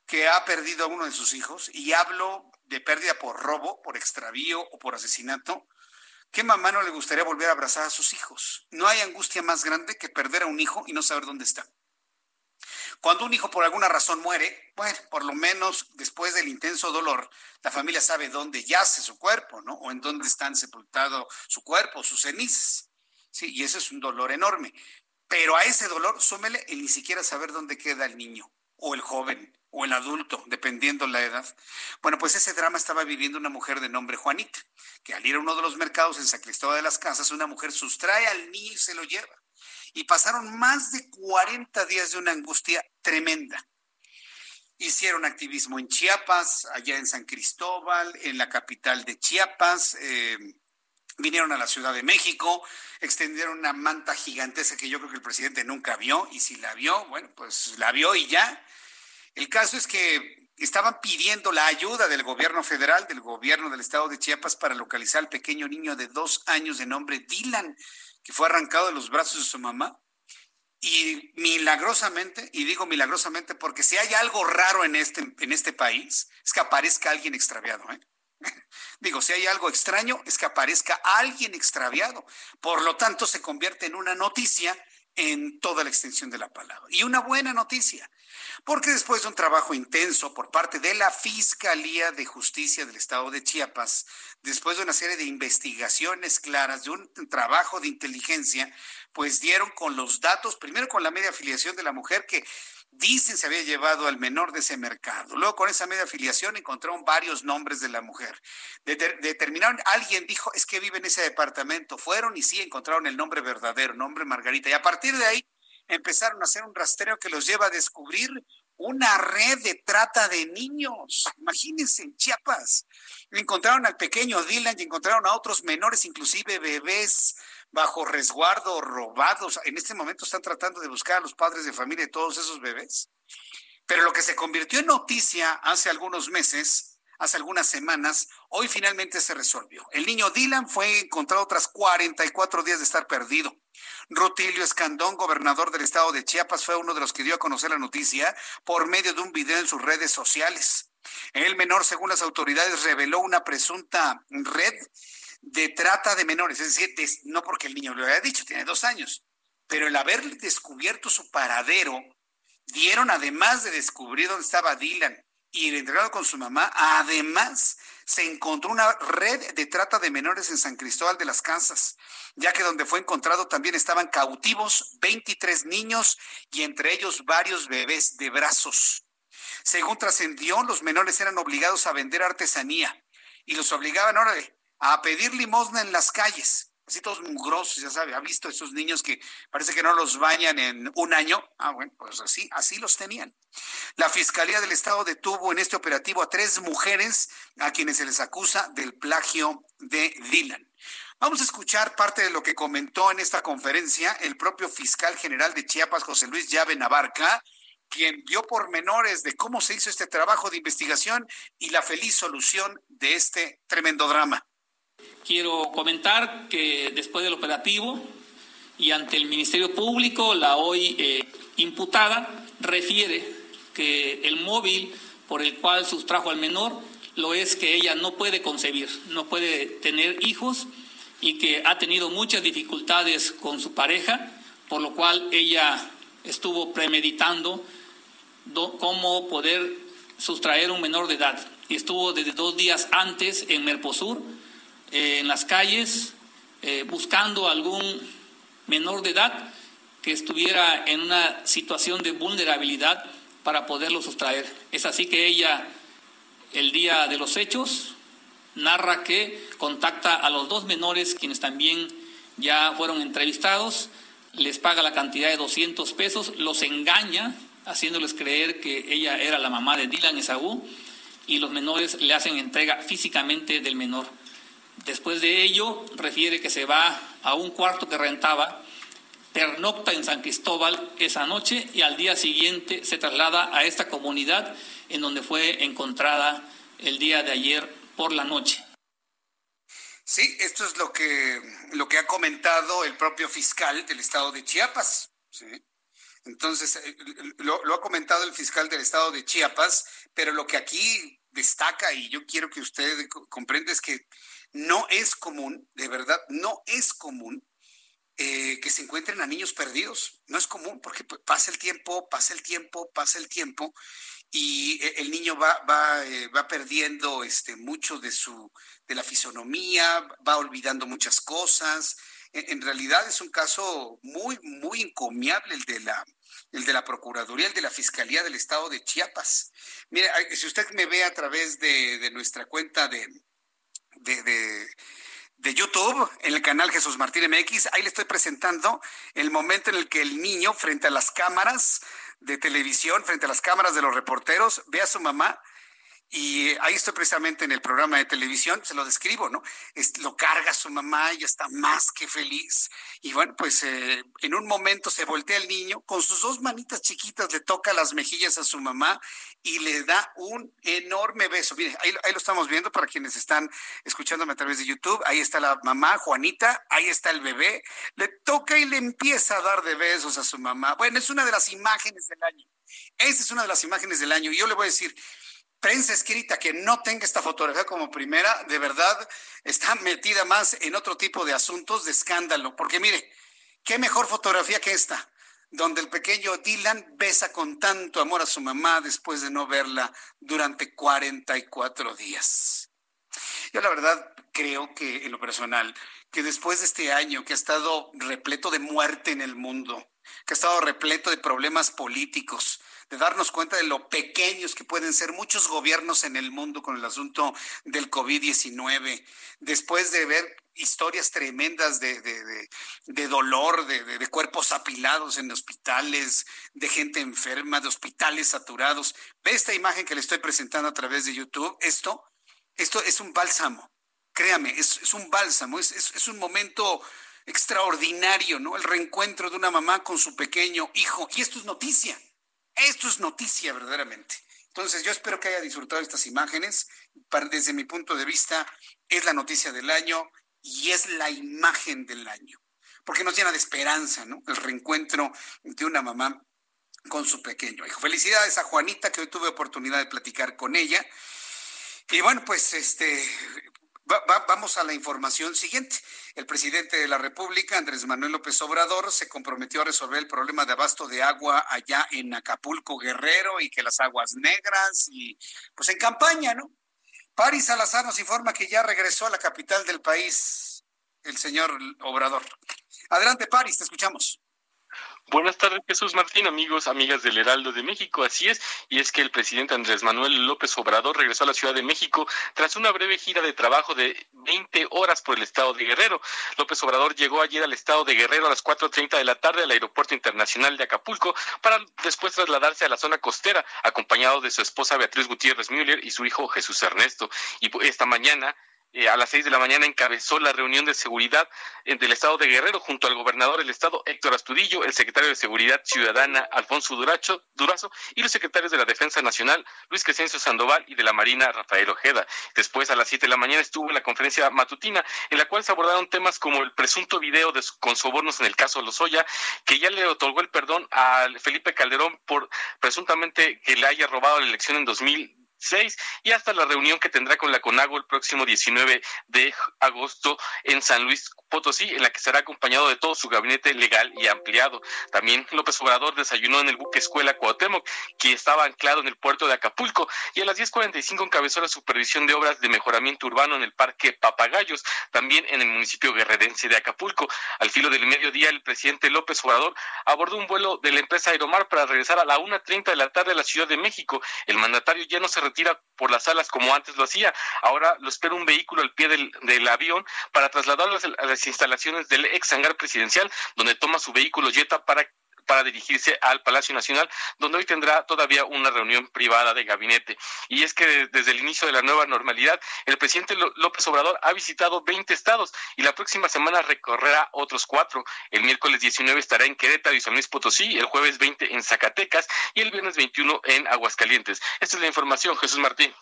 que ha perdido a uno de sus hijos, y hablo de pérdida por robo, por extravío o por asesinato, ¿qué mamá no le gustaría volver a abrazar a sus hijos? No hay angustia más grande que perder a un hijo y no saber dónde está. Cuando un hijo por alguna razón muere, bueno, por lo menos después del intenso dolor, la familia sabe dónde yace su cuerpo, ¿no? O en dónde están sepultado su cuerpo, sus cenizas. Sí, y ese es un dolor enorme. Pero a ese dolor súmele el ni siquiera saber dónde queda el niño o el joven o el adulto, dependiendo la edad. Bueno, pues ese drama estaba viviendo una mujer de nombre Juanita, que al ir a uno de los mercados en San Cristóbal de las Casas, una mujer sustrae al niño y se lo lleva. Y pasaron más de 40 días de una angustia tremenda. Hicieron activismo en Chiapas, allá en San Cristóbal, en la capital de Chiapas. Eh, vinieron a la Ciudad de México, extendieron una manta gigantesca que yo creo que el presidente nunca vio, y si la vio, bueno, pues la vio y ya. El caso es que estaban pidiendo la ayuda del gobierno federal, del gobierno del estado de Chiapas, para localizar al pequeño niño de dos años de nombre Dylan, que fue arrancado de los brazos de su mamá. Y milagrosamente, y digo milagrosamente porque si hay algo raro en este, en este país, es que aparezca alguien extraviado. ¿eh? Digo, si hay algo extraño, es que aparezca alguien extraviado. Por lo tanto, se convierte en una noticia en toda la extensión de la palabra. Y una buena noticia, porque después de un trabajo intenso por parte de la Fiscalía de Justicia del Estado de Chiapas, después de una serie de investigaciones claras, de un trabajo de inteligencia, pues dieron con los datos, primero con la media afiliación de la mujer que dicen se había llevado al menor de ese mercado. Luego con esa media afiliación encontraron varios nombres de la mujer. determinaron, alguien dijo, es que vive en ese departamento. Fueron y sí encontraron el nombre verdadero, nombre Margarita. Y a partir de ahí empezaron a hacer un rastreo que los lleva a descubrir una red de trata de niños. Imagínense, en Chiapas. Encontraron al pequeño Dylan y encontraron a otros menores, inclusive bebés bajo resguardo, robados. En este momento están tratando de buscar a los padres de familia de todos esos bebés. Pero lo que se convirtió en noticia hace algunos meses, hace algunas semanas, hoy finalmente se resolvió. El niño Dylan fue encontrado tras 44 días de estar perdido. Rutilio Escandón, gobernador del estado de Chiapas, fue uno de los que dio a conocer la noticia por medio de un video en sus redes sociales. El menor, según las autoridades, reveló una presunta red de trata de menores, es decir, no porque el niño lo haya dicho, tiene dos años, pero el haber descubierto su paradero, dieron además de descubrir dónde estaba Dylan y el entregado con su mamá, además se encontró una red de trata de menores en San Cristóbal de las Casas, ya que donde fue encontrado también estaban cautivos 23 niños y entre ellos varios bebés de brazos. Según trascendió, los menores eran obligados a vender artesanía y los obligaban, órale, a pedir limosna en las calles. Así todos mugrosos, ya sabe, ha visto esos niños que parece que no los bañan en un año. Ah, bueno, pues así, así los tenían. La Fiscalía del Estado detuvo en este operativo a tres mujeres a quienes se les acusa del plagio de Dylan. Vamos a escuchar parte de lo que comentó en esta conferencia el propio fiscal general de Chiapas, José Luis Llave Navarca, quien dio pormenores de cómo se hizo este trabajo de investigación y la feliz solución de este tremendo drama. Quiero comentar que después del operativo y ante el Ministerio Público, la hoy eh, imputada refiere que el móvil por el cual sustrajo al menor lo es que ella no puede concebir, no puede tener hijos y que ha tenido muchas dificultades con su pareja, por lo cual ella estuvo premeditando cómo poder sustraer un menor de edad. Y estuvo desde dos días antes en Merposur eh, en las calles eh, buscando algún menor de edad que estuviera en una situación de vulnerabilidad para poderlo sustraer. Es así que ella, el día de los hechos, narra que contacta a los dos menores, quienes también ya fueron entrevistados, les paga la cantidad de 200 pesos, los engaña, haciéndoles creer que ella era la mamá de Dylan Esaú, y los menores le hacen entrega físicamente del menor. Después de ello, refiere que se va a un cuarto que rentaba, pernocta en San Cristóbal esa noche y al día siguiente se traslada a esta comunidad en donde fue encontrada el día de ayer por la noche. Sí, esto es lo que, lo que ha comentado el propio fiscal del estado de Chiapas. Entonces, eh, lo, lo, ha comentado el fiscal del estado de Chiapas, pero lo que aquí destaca, y yo quiero que usted comprenda, es que no es común, de verdad, no es común eh, que se encuentren a niños perdidos. No es común porque pasa el tiempo, pasa el tiempo, pasa el tiempo y e, el niño va, va, eh, va perdiendo este, mucho de, su, de la fisonomía, va olvidando muchas cosas. En, en, realidad es un caso muy, muy encomiable el de la, el de la Procuraduría, el de la Fiscalía del Estado de Chiapas. Mire, si usted me ve a través de, de nuestra cuenta de, de, de, YouTube, en el canal Jesús Martín MX. Ahí le estoy presentando el momento en el que el niño, frente a las cámaras de televisión, frente a las cámaras de los reporteros, ve a su mamá y ahí estoy precisamente en el programa de televisión, se lo describo, ¿no? Es, lo carga su mamá, ella está más que feliz. Y bueno, pues eh, en un momento se voltea el niño, con sus dos manitas chiquitas le toca las mejillas a su mamá y le da un enorme beso. Mire, ahí, ahí lo estamos viendo para quienes están escuchándome a través de YouTube. Ahí está la mamá, Juanita, ahí está el bebé. Le toca y le empieza a dar de besos a su mamá. Bueno, es una de las imágenes del año. Esa es una de las imágenes del año. Y yo le voy a decir, prensa escrita que no tenga esta fotografía como primera, de verdad está metida más en otro tipo de asuntos de escándalo. Porque mire, qué mejor fotografía que esta, donde el pequeño Dylan besa con tanto amor a su mamá después de no verla durante 44 días. Yo la verdad creo que en lo personal, que después de este año que ha estado repleto de muerte en el mundo, que ha estado repleto de problemas políticos, de darnos cuenta de lo pequeños que pueden ser muchos gobiernos en el mundo con el asunto del COVID-19, después de ver historias tremendas de, de, de, dolor, de, cuerpos apilados en hospitales, de gente enferma, de hospitales saturados. Ve esta imagen que le estoy presentando a través de YouTube. Esto, esto es un bálsamo. Créame, es, un bálsamo, es, es, es un momento extraordinario, ¿no? El reencuentro de una mamá con su pequeño hijo. Y esto es noticia. Esto es noticia verdaderamente. Entonces yo espero que haya disfrutado estas imágenes. Desde mi punto de vista, es la noticia del año y es la imagen del año. Porque nos llena de esperanza, ¿no? El reencuentro de una mamá con su pequeño hijo. Felicidades a Juanita, que hoy tuve oportunidad de platicar con ella. Y bueno, pues este, vamos a la información siguiente. El presidente de la República, Andrés Manuel López Obrador, se comprometió a resolver el problema de abasto de agua allá en Acapulco, Guerrero, y que las aguas negras, y pues en campaña, ¿no? Paris Salazar nos informa que ya regresó a la capital del país el señor Obrador. Adelante, Paris, te escuchamos. Buenas tardes, Jesús Martín, amigos, amigas del Heraldo de México. Así es, y es que el presidente Andrés Manuel López Obrador regresó a la Ciudad de México tras una breve gira de trabajo de 20 horas por el estado de Guerrero. López Obrador llegó ayer al estado de Guerrero a las 4.30 de la tarde al Aeropuerto Internacional de Acapulco para después trasladarse a la zona costera, acompañado de su esposa Beatriz Gutiérrez Müller y su hijo Jesús Ernesto. Y esta mañana eh, a las seis de la mañana encabezó la reunión de seguridad del estado de Guerrero junto al gobernador del estado Héctor Astudillo, el secretario de Seguridad Ciudadana Alfonso Duracho, Durazo y los secretarios de la Defensa Nacional Luis Crescencio Sandoval y de la Marina Rafael Ojeda. Después a las siete de la mañana estuvo en la conferencia matutina en la cual se abordaron temas como el presunto video de, con sobornos en el caso Lozoya, que ya le otorgó el perdón a Felipe Calderón por presuntamente que le haya robado la elección en 2000 seis y hasta la reunión que tendrá con la CONAGO el próximo 19 de agosto en San Luis Potosí, en la que será acompañado de todo su gabinete legal y ampliado. También López Obrador desayunó en el buque escuela Cuauhtémoc, que estaba anclado en el puerto de Acapulco, y a las 10.45 encabezó la supervisión de obras de mejoramiento urbano en el Parque Papagayos, también en el municipio guerrerense de Acapulco. Al filo del mediodía, el presidente López Obrador abordó un vuelo de la empresa Aeromar para regresar a la 1.30 de la tarde a la Ciudad de México. El mandatario ya no se retira por las alas como antes lo hacía. Ahora lo espera un vehículo al pie del, del avión para trasladarlo a las instalaciones del ex hangar presidencial, donde toma su vehículo Jetta para para dirigirse al Palacio Nacional, donde hoy tendrá todavía una reunión privada de gabinete. Y es que desde el inicio de la nueva normalidad, el presidente López Obrador ha visitado 20 estados y la próxima semana recorrerá otros cuatro. El miércoles 19 estará en Querétaro y San Luis Potosí, el jueves 20 en Zacatecas y el viernes 21 en Aguascalientes. Esta es la información, Jesús Martín.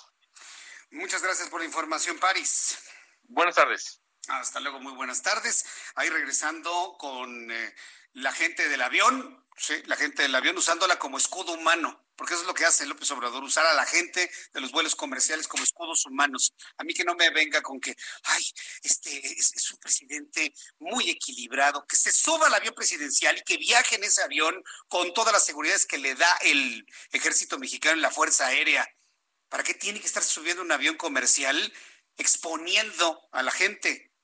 Muchas gracias por la información, París. Buenas tardes. Hasta luego, muy buenas tardes. Ahí regresando con eh, la gente del avión, sí, la gente del avión usándola como escudo humano, porque eso es lo que hace López Obrador, usar a la gente de los vuelos comerciales como escudos humanos. A mí que no me venga con que, ay, este es, un presidente muy equilibrado, que se suba al avión presidencial y que viaje en ese avión con todas las seguridades que le da el ejército mexicano en la Fuerza Aérea. ¿Para qué tiene que estar subiendo un avión comercial exponiendo a la gente?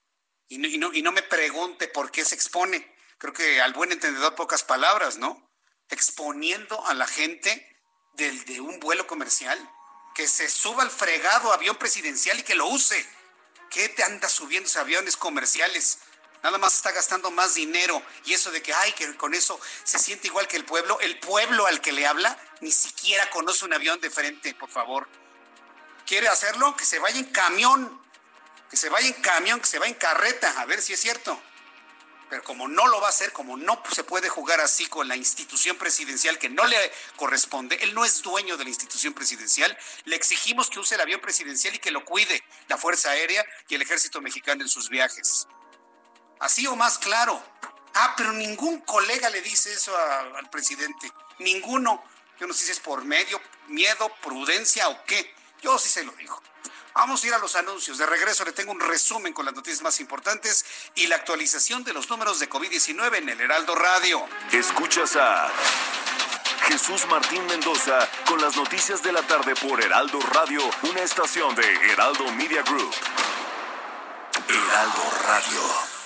Y no, me pregunte por qué se expone creo que al buen entendedor pocas palabras, ¿no? Exponiendo a la gente del, de un vuelo comercial, que se suba al fregado avión presidencial y que lo use. ¿Qué te anda subiendo esos aviones comerciales? Nada más está gastando más dinero. Y eso de que, ay, que con eso se siente igual que el pueblo. El pueblo al que le habla ni siquiera conoce un avión de frente, por favor. ¿Quiere hacerlo? Que se vaya en camión. Que se vaya en camión, que se vaya en carreta. A ver si es cierto. Pero como no lo va a hacer, como no se puede jugar así con la institución presidencial que no le corresponde, él no es dueño de la institución presidencial, le exigimos que use el avión presidencial y que lo cuide la Fuerza Aérea y el Ejército Mexicano en sus viajes. Así o más claro. Ah, pero ningún colega le dice eso al presidente. Ninguno. Yo no sé si es por medio, miedo, prudencia o qué. Yo sí se lo digo. Vamos a ir a los anuncios. De regreso le tengo un resumen con las noticias más importantes y la actualización de los números de COVID-19 en el Heraldo Radio. Escuchas a Jesús Martín Mendoza con las noticias de la tarde por Heraldo Radio, una estación de Heraldo Media Group. Heraldo Radio.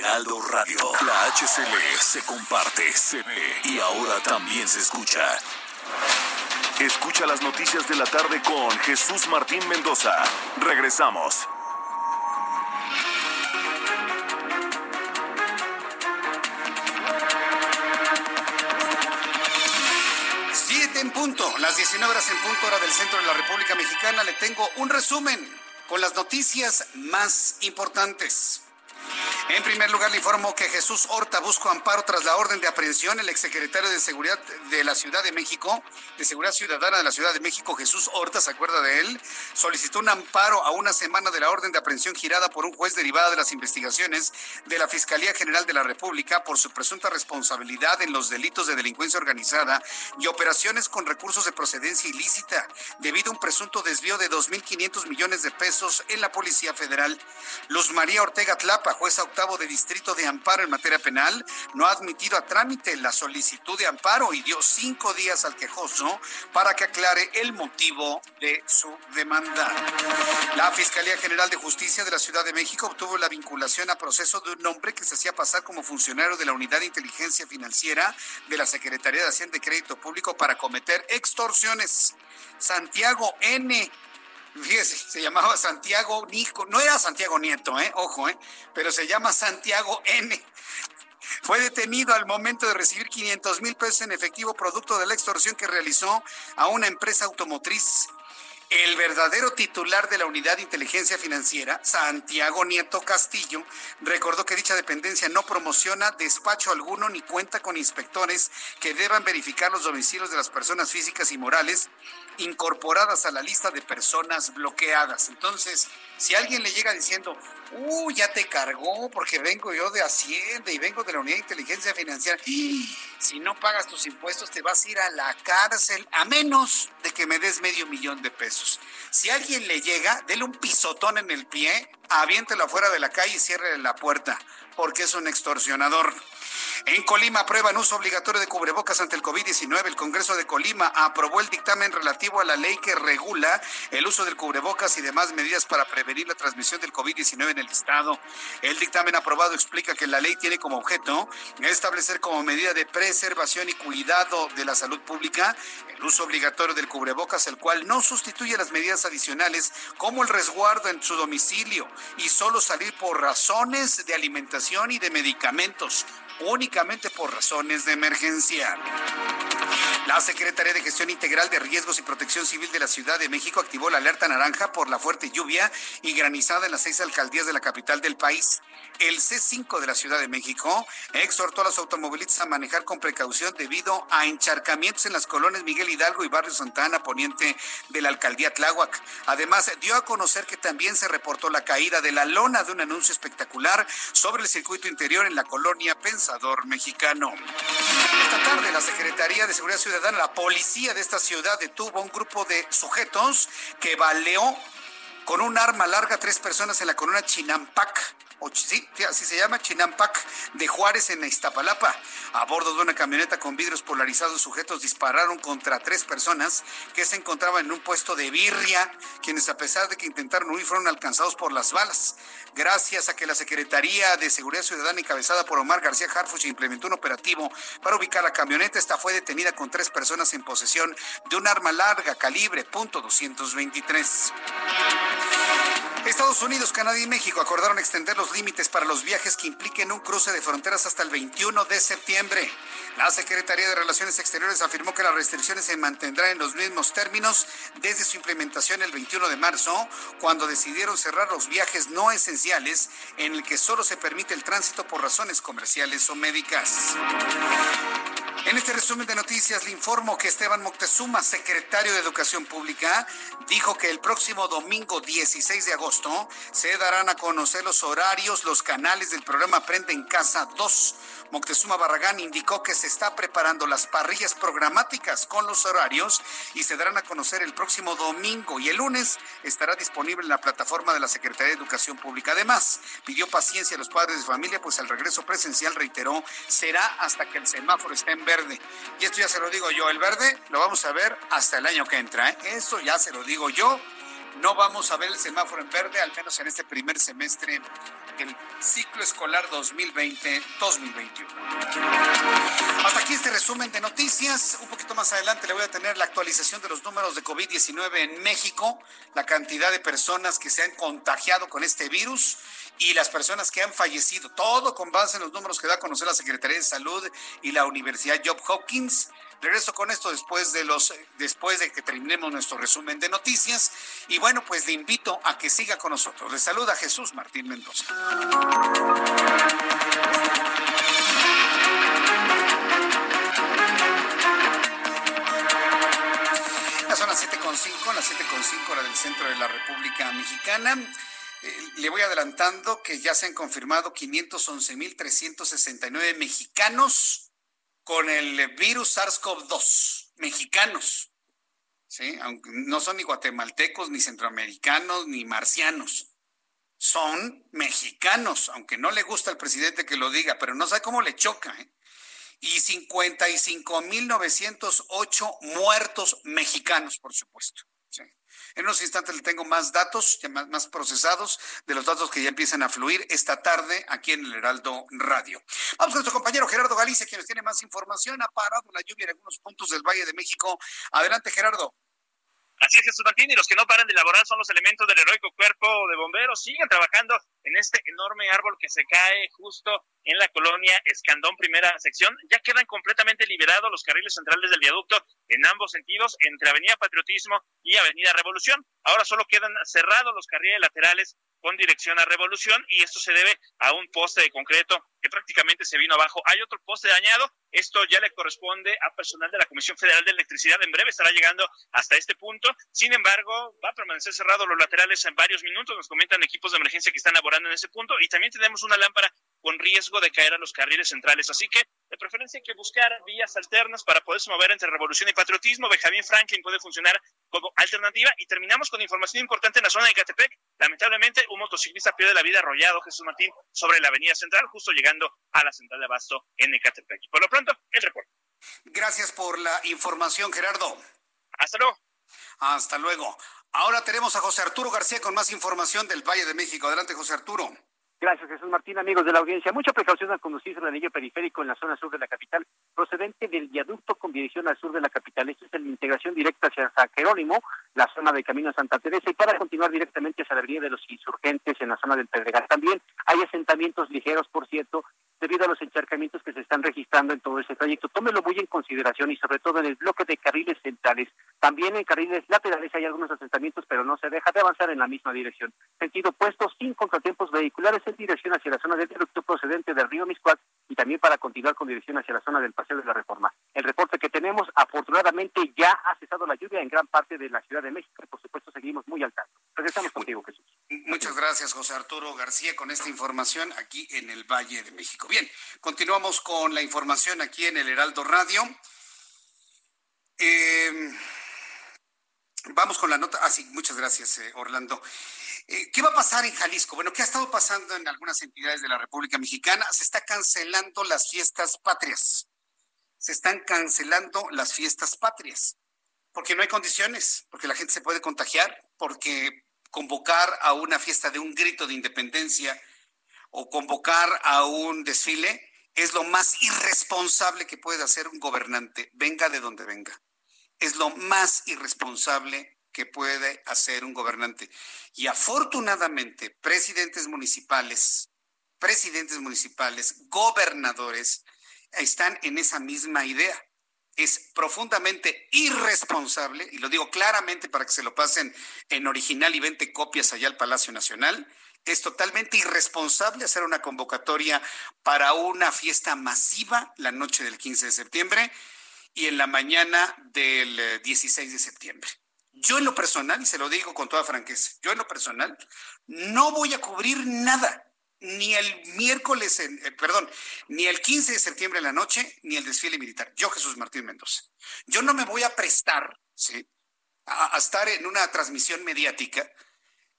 Heraldo Radio. La HCL se comparte, se ve y ahora también se escucha. Escucha las noticias de la tarde con Jesús Martín Mendoza. Regresamos. Siete en punto, las 19 horas en punto hora del centro de la República Mexicana. Le tengo un resumen con las noticias más importantes. En primer lugar, le informo que Jesús Horta busca amparo tras la orden de aprehensión. El exsecretario de Seguridad de la Ciudad de México, de Seguridad Ciudadana de la Ciudad de México, Jesús Horta, ¿se acuerda de él? Solicitó un amparo a una semana de la orden de aprehensión girada por un juez derivada de las investigaciones de la Fiscalía General de la República por su presunta responsabilidad en los delitos de delincuencia organizada y operaciones con recursos de procedencia ilícita, debido a un presunto desvío de 2.500 millones de pesos en la Policía Federal. Luz María Ortega Tlapa, jueza octavo de Distrito de Amparo en materia penal, no ha admitido a trámite la solicitud de amparo y dio cinco días al quejoso para que aclare el motivo de su demanda. La Fiscalía General de Justicia de la Ciudad de México obtuvo la vinculación a proceso de un hombre que se hacía pasar como funcionario de la Unidad de Inteligencia Financiera de la Secretaría de Hacienda y Crédito Público para cometer extorsiones. Santiago N Fíjese, se llamaba Santiago Nico, no era Santiago Nieto, eh, ojo, eh, pero se llama Santiago N. Fue detenido al momento de recibir 500 mil pesos en efectivo producto de la extorsión que realizó a una empresa automotriz. El verdadero titular de la Unidad de Inteligencia Financiera, Santiago Nieto Castillo, recordó que dicha dependencia no promociona despacho alguno ni cuenta con inspectores que deban verificar los domicilios de las personas físicas y morales incorporadas a la lista de personas bloqueadas. Entonces, si alguien le llega diciendo, Uh, ya te cargó porque vengo yo de Hacienda y vengo de la Unidad de Inteligencia Financiera. Si no pagas tus impuestos te vas a ir a la cárcel a menos de que me des medio millón de pesos. Si alguien le llega, dele un pisotón en el pie, aviéntelo afuera de la calle y cierre la puerta porque es un extorsionador. En Colima aprueban uso obligatorio de cubrebocas ante el COVID-19. El Congreso de Colima aprobó el dictamen relativo a la ley que regula el uso del cubrebocas y demás medidas para prevenir la transmisión del COVID-19 en el Estado. El dictamen aprobado explica que la ley tiene como objeto establecer como medida de preservación y cuidado de la salud pública el uso obligatorio del cubrebocas, el cual no sustituye las medidas adicionales como el resguardo en su domicilio y solo salir por razones de alimentación y de medicamentos únicamente por razones de emergencia. La Secretaría de Gestión Integral de Riesgos y Protección Civil de la Ciudad de México activó la alerta naranja por la fuerte lluvia y granizada en las seis alcaldías de la capital del país. El C5 de la Ciudad de México exhortó a los automovilistas a manejar con precaución debido a encharcamientos en las colonias Miguel Hidalgo y Barrio Santa Ana Poniente de la alcaldía Tláhuac. Además, dio a conocer que también se reportó la caída de la lona de un anuncio espectacular sobre el circuito interior en la colonia Mexicano. Esta tarde, la Secretaría de Seguridad Ciudadana, la policía de esta ciudad, detuvo a un grupo de sujetos que baleó con un arma larga a tres personas en la colonia Chinampac sí, así se llama, Chinampac de Juárez en Iztapalapa. A bordo de una camioneta con vidrios polarizados, sujetos dispararon contra tres personas que se encontraban en un puesto de birria, quienes a pesar de que intentaron huir fueron alcanzados por las balas. Gracias a que la Secretaría de Seguridad Ciudadana encabezada por Omar García Harfuch implementó un operativo para ubicar la camioneta, esta fue detenida con tres personas en posesión de un arma larga calibre .223. Estados Unidos, Canadá y México acordaron extender los límites para los viajes que impliquen un cruce de fronteras hasta el 21 de septiembre. La Secretaría de Relaciones Exteriores afirmó que las restricciones se mantendrán en los mismos términos desde su implementación el 21 de marzo, cuando decidieron cerrar los viajes no esenciales en el que solo se permite el tránsito por razones comerciales o médicas. En este resumen de noticias le informo que Esteban Moctezuma, secretario de Educación Pública, dijo que el próximo domingo 16 de agosto se darán a conocer los horarios, los canales del programa Aprende en Casa 2 Moctezuma Barragán indicó que se está preparando las parrillas programáticas con los horarios y se darán a conocer el próximo domingo y el lunes estará disponible en la plataforma de la Secretaría de Educación Pública. Además, pidió paciencia a los padres de familia, pues el regreso presencial, reiteró, será hasta que el semáforo esté en verde. Y esto ya se lo digo yo, el verde lo vamos a ver hasta el año que entra. ¿eh? Eso ya se lo digo yo no vamos a ver el semáforo en verde, al menos en este primer semestre del ciclo escolar 2020-2021. Hasta aquí este resumen de noticias. Un poquito más adelante le voy a tener la actualización de los números de COVID-19 en México, la cantidad de personas que se han contagiado con este virus y las personas que han fallecido. Todo con base en los números que da a conocer la Secretaría de Salud y la Universidad Job Hopkins. Regreso con esto después de los después de que terminemos nuestro resumen de noticias y bueno, pues le invito a que siga con nosotros. Le saluda Jesús Martín Mendoza. son las 7.5, las 7.5 hora del centro de la República Mexicana. Eh, le voy adelantando que ya se han confirmado 511.369 mexicanos con el virus SARS-CoV-2, mexicanos. ¿sí? Aunque no son ni guatemaltecos, ni centroamericanos, ni marcianos. Son mexicanos, aunque no le gusta al presidente que lo diga, pero no sabe cómo le choca. ¿eh? Y 55.908 muertos mexicanos, por supuesto. En unos instantes le tengo más datos, más, más, procesados, de los datos que ya empiezan a fluir esta tarde aquí en el Heraldo Radio. Vamos con nuestro compañero Gerardo Galicia, quien nos tiene más información. Ha parado la lluvia en algunos puntos del Valle de México. Adelante, Gerardo. Así es, Jesús Martín, y los que no paran de elaborar son los elementos del heroico cuerpo de bomberos. Siguen trabajando en este enorme árbol que se cae justo en la colonia Escandón, primera sección. Ya quedan completamente liberados los carriles centrales del viaducto en ambos sentidos, entre Avenida Patriotismo y Avenida Revolución. Ahora solo quedan cerrados los carriles laterales con dirección a Revolución y esto se debe a un poste de concreto que prácticamente se vino abajo. Hay otro poste dañado, esto ya le corresponde a personal de la Comisión Federal de Electricidad, en breve estará llegando hasta este punto. Sin embargo, va a permanecer cerrado los laterales en varios minutos, nos comentan equipos de emergencia que están a mejorando en ese punto y también tenemos una lámpara con riesgo de caer a los carriles centrales. Así que de preferencia hay que buscar vías alternas para poderse mover entre revolución y patriotismo. Benjamín Franklin puede funcionar como alternativa. Y terminamos con información importante en la zona de Catepec. Lamentablemente, un motociclista pierde la vida arrollado, Jesús Martín, sobre la avenida central, justo llegando a la central de Abasto en Ecatepec. Por lo pronto, el reporte. Gracias por la información, Gerardo. Hasta luego. Hasta luego. Ahora tenemos a José Arturo García con más información del Valle de México. Adelante, José Arturo. Gracias, Jesús Martín. Amigos de la audiencia, mucha precaución al conducir el anillo periférico en la zona sur de la capital, procedente del viaducto con dirección al sur de la capital. Esto es en la integración directa hacia San Jerónimo, la zona de Camino Santa Teresa, y para continuar directamente hacia la avenida de los insurgentes en la zona del Pedregal. También hay asentamientos ligeros, por cierto, debido a los encharcamientos que se están registrando en todo ese trayecto. Tómelo muy en consideración y sobre todo en el bloque de carriles centrales. También en carriles laterales hay algunos asentamientos, pero no se deja de avanzar en la misma dirección. Sentido opuesto, sin contratiempos vehiculares en dirección hacia la zona del viaducto procedente del río Miscuac y también para continuar con dirección hacia la zona del Paseo de la Reforma. El reporte que tenemos, afortunadamente, ya ha cesado la lluvia en gran parte de la Ciudad de México y por supuesto seguimos muy al tanto. Regresamos contigo, Jesús. Muchas gracias, José Arturo García, con esta información aquí en el Valle de México. Bien, continuamos con la información aquí en el Heraldo Radio. Eh, vamos con la nota. Ah, sí, muchas gracias, eh, Orlando. Eh, ¿Qué va a pasar en Jalisco? Bueno, ¿qué ha estado pasando en algunas entidades de la República Mexicana? Se está cancelando las fiestas patrias. Se están cancelando las fiestas patrias porque no hay condiciones, porque la gente se puede contagiar, porque convocar a una fiesta de un grito de independencia o convocar a un desfile es lo más irresponsable que puede hacer un gobernante, venga de donde venga. Es lo más irresponsable que puede hacer un gobernante. Y afortunadamente, presidentes municipales, presidentes municipales, gobernadores, están en esa misma idea es profundamente irresponsable, y lo digo claramente para que se lo pasen en original y 20 copias allá al Palacio Nacional, es totalmente irresponsable hacer una convocatoria para una fiesta masiva la noche del 15 de septiembre y en la mañana del 16 eh, de septiembre. Yo en lo personal, y se lo digo con toda franqueza, yo en lo personal no voy a cubrir nada ni el miércoles, eh, perdón, ni el 15 de septiembre en la noche, ni el desfile militar. Yo, Jesús Martín Mendoza. Yo no me voy a prestar, ¿sí? A, estar en una transmisión mediática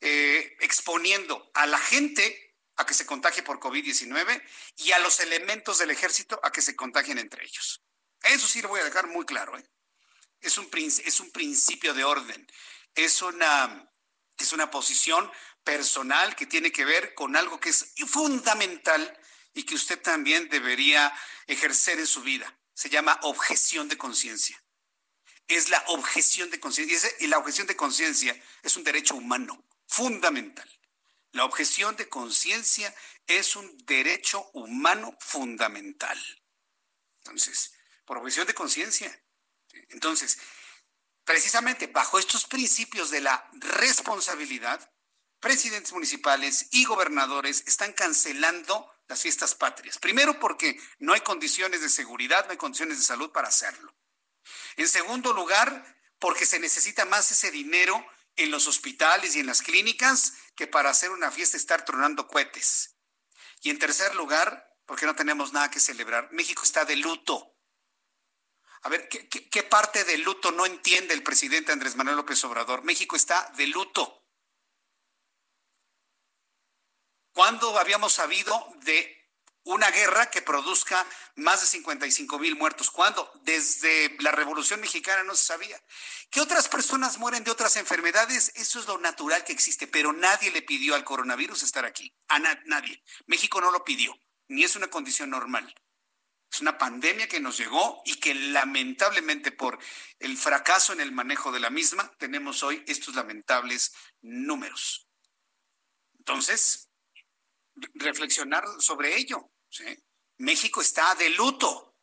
eh, exponiendo a la gente a que se contagie por COVID-19 y a los elementos del ejército a que se contagien entre ellos. Eso sí lo voy a dejar muy claro. ¿eh? Es, un, es un principio de orden, es una, es una posición personal que tiene que ver con algo que es fundamental y que usted también debería ejercer en su vida. Se llama objeción de conciencia. Es la objeción de conciencia. Y la objeción de conciencia es un derecho humano fundamental. La objeción de conciencia es un derecho humano fundamental. Entonces, por objeción de conciencia. Entonces, precisamente bajo estos principios de la responsabilidad, presidentes municipales y gobernadores están cancelando las fiestas patrias. Primero porque no hay condiciones de seguridad, no hay condiciones de salud para hacerlo. En segundo lugar, porque se necesita más ese dinero en los hospitales y en las clínicas que para hacer una fiesta estar tronando cohetes. Y en tercer lugar, porque no tenemos nada que celebrar. México está de luto. A ver, ¿qué, parte del luto no entiende el presidente Andrés Manuel López Obrador? México está de luto. ¿Cuándo habíamos sabido de una guerra que produzca más de 55 mil muertos? ¿Cuándo? Desde la Revolución Mexicana no se sabía. Que otras personas mueren de otras enfermedades, eso es lo natural que existe, pero nadie le pidió al coronavirus estar aquí. A nadie. México no lo pidió, ni es una condición normal. Es una pandemia que nos llegó y que lamentablemente por el fracaso en el manejo de la misma tenemos hoy estos lamentables números. Entonces, reflexionar sobre ello. México está de luto.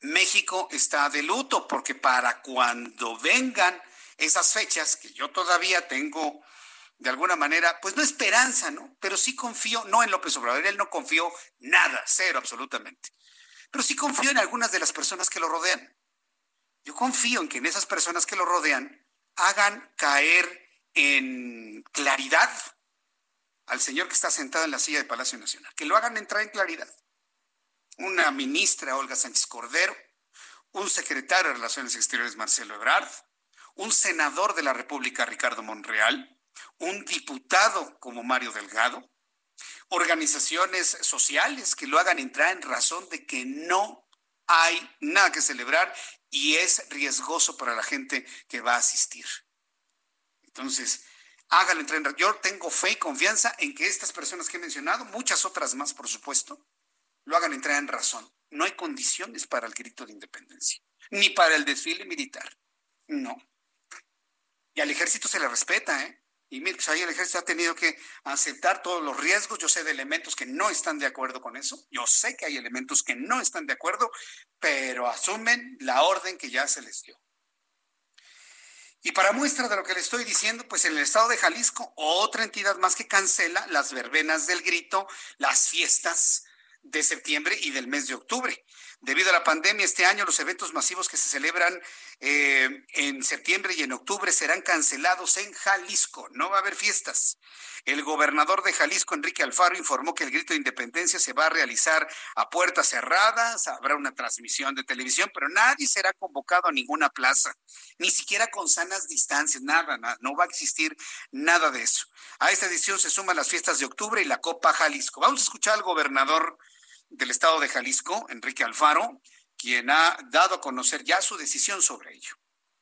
México está de luto porque para cuando vengan esas fechas, que yo todavía tengo de alguna manera, pues no esperanza, ¿no? Pero sí confío, no en López Obrador, él no confío nada, cero absolutamente. Pero sí confío en algunas de las personas que lo rodean. Yo confío en que en esas personas que lo rodean hagan caer en claridad al señor que está sentado en la silla de Palacio Nacional, que lo hagan entrar en claridad. Una ministra, Olga Sánchez Cordero, un secretario de Relaciones Exteriores, Marcelo Ebrard, un senador de la República, Ricardo Monreal, un diputado como Mario Delgado, organizaciones sociales que lo hagan entrar en razón de que no hay nada que celebrar y es riesgoso para la gente que va a asistir. Entonces, háganlo entrar en Yo tengo fe y confianza en que estas personas que he mencionado, muchas otras más, por supuesto, lo hagan entrar en razón. No hay condiciones para el grito de independencia, ni para el desfile militar. No. Y al ejército se le respeta, ¿eh? Y mire, pues ahí el ejército ha tenido que aceptar todos los riesgos. Yo sé de elementos que no están de acuerdo con eso. Yo sé que hay elementos que no están de acuerdo, pero asumen la orden que ya se les dio. Y para muestra de lo que le estoy diciendo, pues en el estado de Jalisco, otra entidad más que cancela las verbenas del grito, las fiestas de septiembre y del mes de octubre. Debido a la pandemia, este año los eventos masivos que se celebran eh, en septiembre y en octubre serán cancelados en Jalisco. No va a haber fiestas. El gobernador de Jalisco, Enrique Alfaro, informó que el grito de independencia se va a realizar a puertas cerradas, habrá una transmisión de televisión, pero nadie será convocado a ninguna plaza, ni siquiera con sanas distancias, nada, nada no va a existir nada de eso. A esta edición se suman las fiestas de octubre y la Copa Jalisco. Vamos a escuchar al gobernador del estado de Jalisco, Enrique Alfaro, quien ha dado a conocer ya su decisión sobre ello.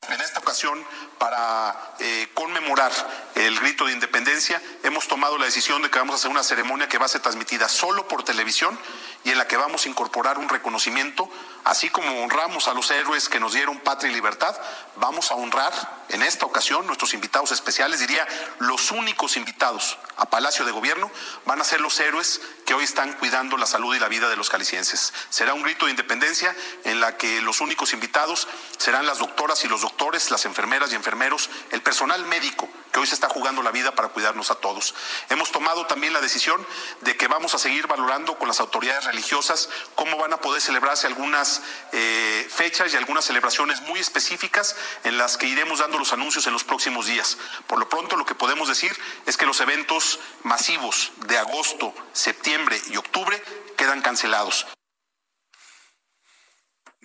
En esta ocasión, para eh, conmemorar el grito de independencia, hemos tomado la decisión de que vamos a hacer una ceremonia que va a ser transmitida solo por televisión y en la que vamos a incorporar un reconocimiento, así como honramos a los héroes que nos dieron patria y libertad, vamos a honrar en esta ocasión nuestros invitados especiales, diría los únicos invitados a Palacio de Gobierno van a ser los héroes que hoy están cuidando la salud y la vida de los calicienses. Será un grito de independencia en la que los únicos invitados serán las doctoras y los doctores, las enfermeras y enfermeros, el personal médico que hoy se está jugando la vida para cuidarnos a todos. Hemos tomado también la decisión de que vamos a seguir valorando con las autoridades religiosas cómo van a poder celebrarse algunas eh, fechas y algunas celebraciones muy específicas en las que iremos dando los anuncios en los próximos días. Por lo pronto, lo que podemos decir es que los eventos masivos de agosto, septiembre y octubre quedan cancelados.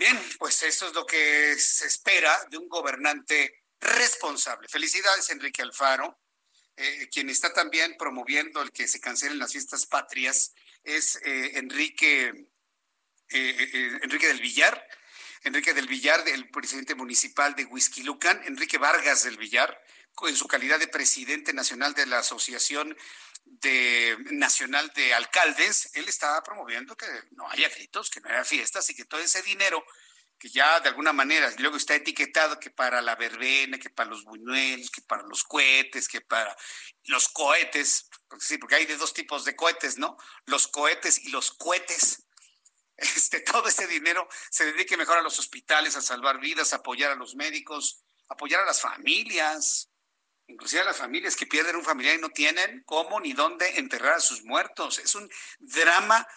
Bien, pues eso es lo que se espera de un gobernante responsable. Felicidades, Enrique Alfaro. Eh, quien está también promoviendo el que se cancelen las fiestas patrias es eh, Enrique, eh, Enrique del Villar. Enrique del Villar, el presidente municipal de Huizquilucan, Enrique Vargas del Villar, en su calidad de presidente nacional de la Asociación de, Nacional de Alcaldes, él está promoviendo que no haya gritos, que no haya fiestas y que todo ese dinero que ya de alguna manera luego está etiquetado que para la verbena, que para los buñuelos, que para los cohetes, que para los cohetes, porque sí, porque hay de dos tipos de cohetes, ¿no? Los cohetes y los cohetes. Este, todo ese dinero se dedique mejor a los hospitales, a salvar vidas, apoyar a los médicos, apoyar a las familias, inclusive a las familias que pierden un familiar y no tienen cómo ni dónde enterrar a sus muertos. Es un drama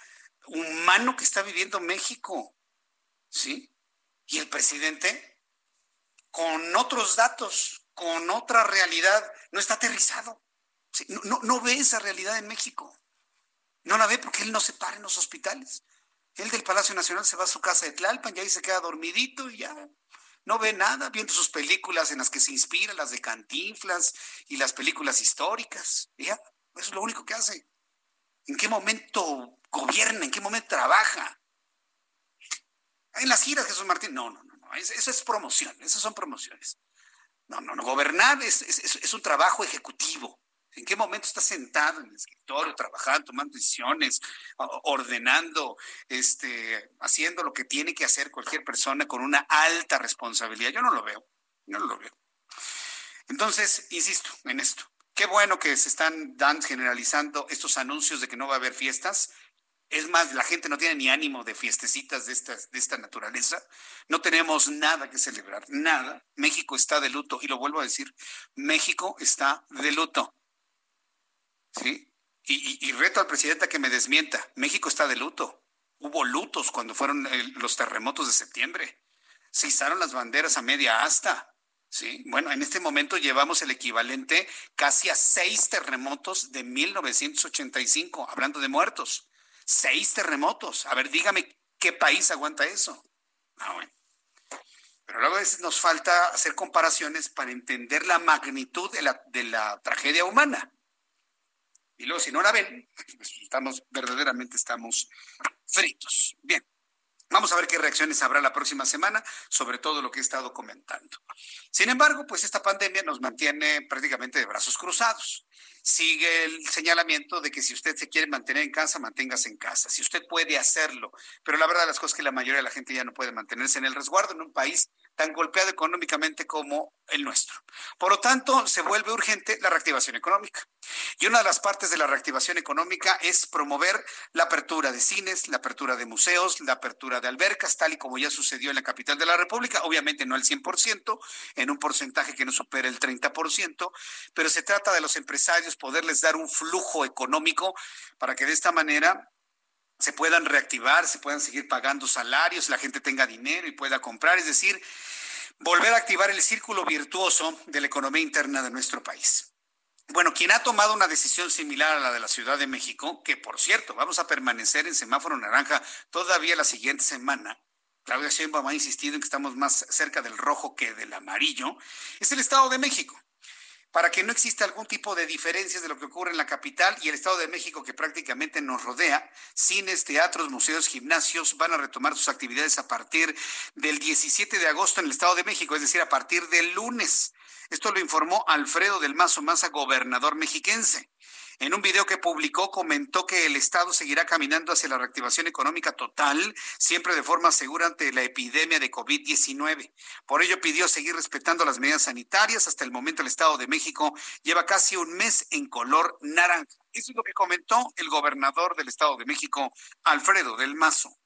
humano que está viviendo México, ¿sí? Y el presidente, con otros datos, con otra realidad, no está aterrizado. No, ve esa realidad en México. No la ve porque él no se para en los hospitales. Él del Palacio Nacional se va a su casa de Tlalpan y ahí se queda dormidito y ya no ve nada, viendo sus películas en las que se inspira, las de Cantinflas y las películas históricas. eso es lo único que hace. ¿En qué momento gobierna? ¿En qué momento trabaja? En las giras, Jesús Martín, no, no, no, no. Eso es promoción, esas son promociones. No, no, no. Gobernar es, es, un trabajo ejecutivo. ¿En qué momento está sentado en el escritorio, trabajando, tomando decisiones, ordenando, este, haciendo lo que tiene que hacer cualquier persona con una alta responsabilidad? Yo no lo veo, no lo veo. Entonces, insisto en esto. Qué bueno que se están dando, generalizando estos anuncios de que no va a haber fiestas. Es más, la gente no tiene ni ánimo de fiestecitas de esta, de esta naturaleza. No tenemos nada que celebrar, nada. México está de luto, y lo vuelvo a decir, México está de luto. ¿Sí? Y, reto al presidente a que me desmienta, México está de luto. Hubo lutos cuando fueron los terremotos de septiembre. Se izaron las banderas a media asta. Sí, bueno, en este momento llevamos el equivalente casi a seis terremotos de 1985, hablando de muertos. Seis terremotos. A ver, dígame qué país aguanta eso. Ah, bueno. Pero luego a veces nos falta hacer comparaciones para entender la magnitud de la, de la tragedia humana. Y luego, si no la ven, pues estamos, verdaderamente estamos fritos. Bien. Vamos a ver qué reacciones habrá la próxima semana sobre todo lo que he estado comentando. Sin embargo, pues esta pandemia nos mantiene prácticamente de brazos cruzados. Sigue el señalamiento de que si usted se quiere mantener en casa, manténgase en casa. Si usted puede hacerlo. Pero la verdad de las cosas es que la mayoría de la gente ya no puede mantenerse en el resguardo en un país tan golpeado económicamente como el nuestro. Por lo tanto, se vuelve urgente la reactivación económica. Y una de las partes de la reactivación económica es promover la apertura de cines, la apertura de museos, la apertura de albercas, tal y como ya sucedió en la capital de la República, obviamente no al 100%, en un porcentaje que no supera el 30%, pero se trata de los empresarios poderles dar un flujo económico para que de esta manera se puedan reactivar, se puedan seguir pagando salarios, la gente tenga dinero y pueda comprar, es decir, volver a activar el círculo virtuoso de la economía interna de nuestro país. Bueno, quien ha tomado una decisión similar a la de la Ciudad de México, que por cierto, vamos a permanecer en semáforo naranja todavía la siguiente semana, Claudia Sheinbaum ha insistido en que estamos más cerca del rojo que del amarillo, es el Estado de México para que no exista algún tipo de diferencias de lo que ocurre en la capital y el Estado de México que prácticamente nos rodea. Cines, teatros, museos, gimnasios van a retomar sus actividades a partir del 17 de agosto en el Estado de México, es decir, a partir del lunes. Esto lo informó Alfredo del Mazo Maza, gobernador mexiquense. En un video que publicó comentó que el Estado seguirá caminando hacia la reactivación económica total, siempre de forma segura ante la epidemia de COVID-19. Por ello pidió seguir respetando las medidas sanitarias. Hasta el momento el Estado de México lleva casi un mes en color naranja. Eso es lo que comentó el gobernador del Estado de México, Alfredo del Mazo.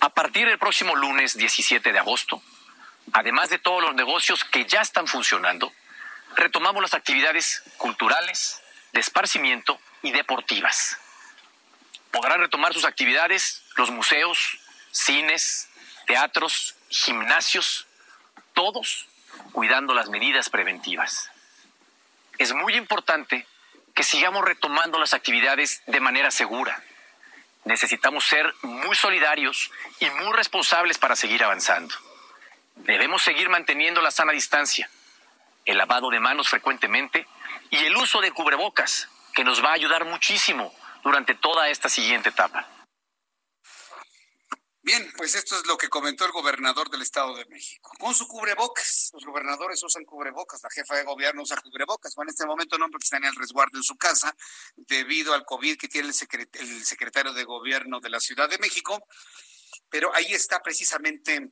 A partir del próximo lunes 17 de agosto, además de todos los negocios que ya están funcionando, retomamos las actividades culturales, de esparcimiento y deportivas. Podrán retomar sus actividades los museos, cines, teatros, gimnasios, todos cuidando las medidas preventivas. Es muy importante que sigamos retomando las actividades de manera segura. Necesitamos ser muy solidarios y muy responsables para seguir avanzando. Debemos seguir manteniendo la sana distancia, el lavado de manos frecuentemente y el uso de cubrebocas, que nos va a ayudar muchísimo durante toda esta siguiente etapa. Bien, pues esto es lo que comentó el gobernador del Estado de México. Con su cubrebocas, los gobernadores usan cubrebocas, la jefa de gobierno usa cubrebocas. Bueno, en este momento no, porque están en el resguardo en su casa debido al COVID que tiene el, el secretario de gobierno de la Ciudad de México. Pero ahí está precisamente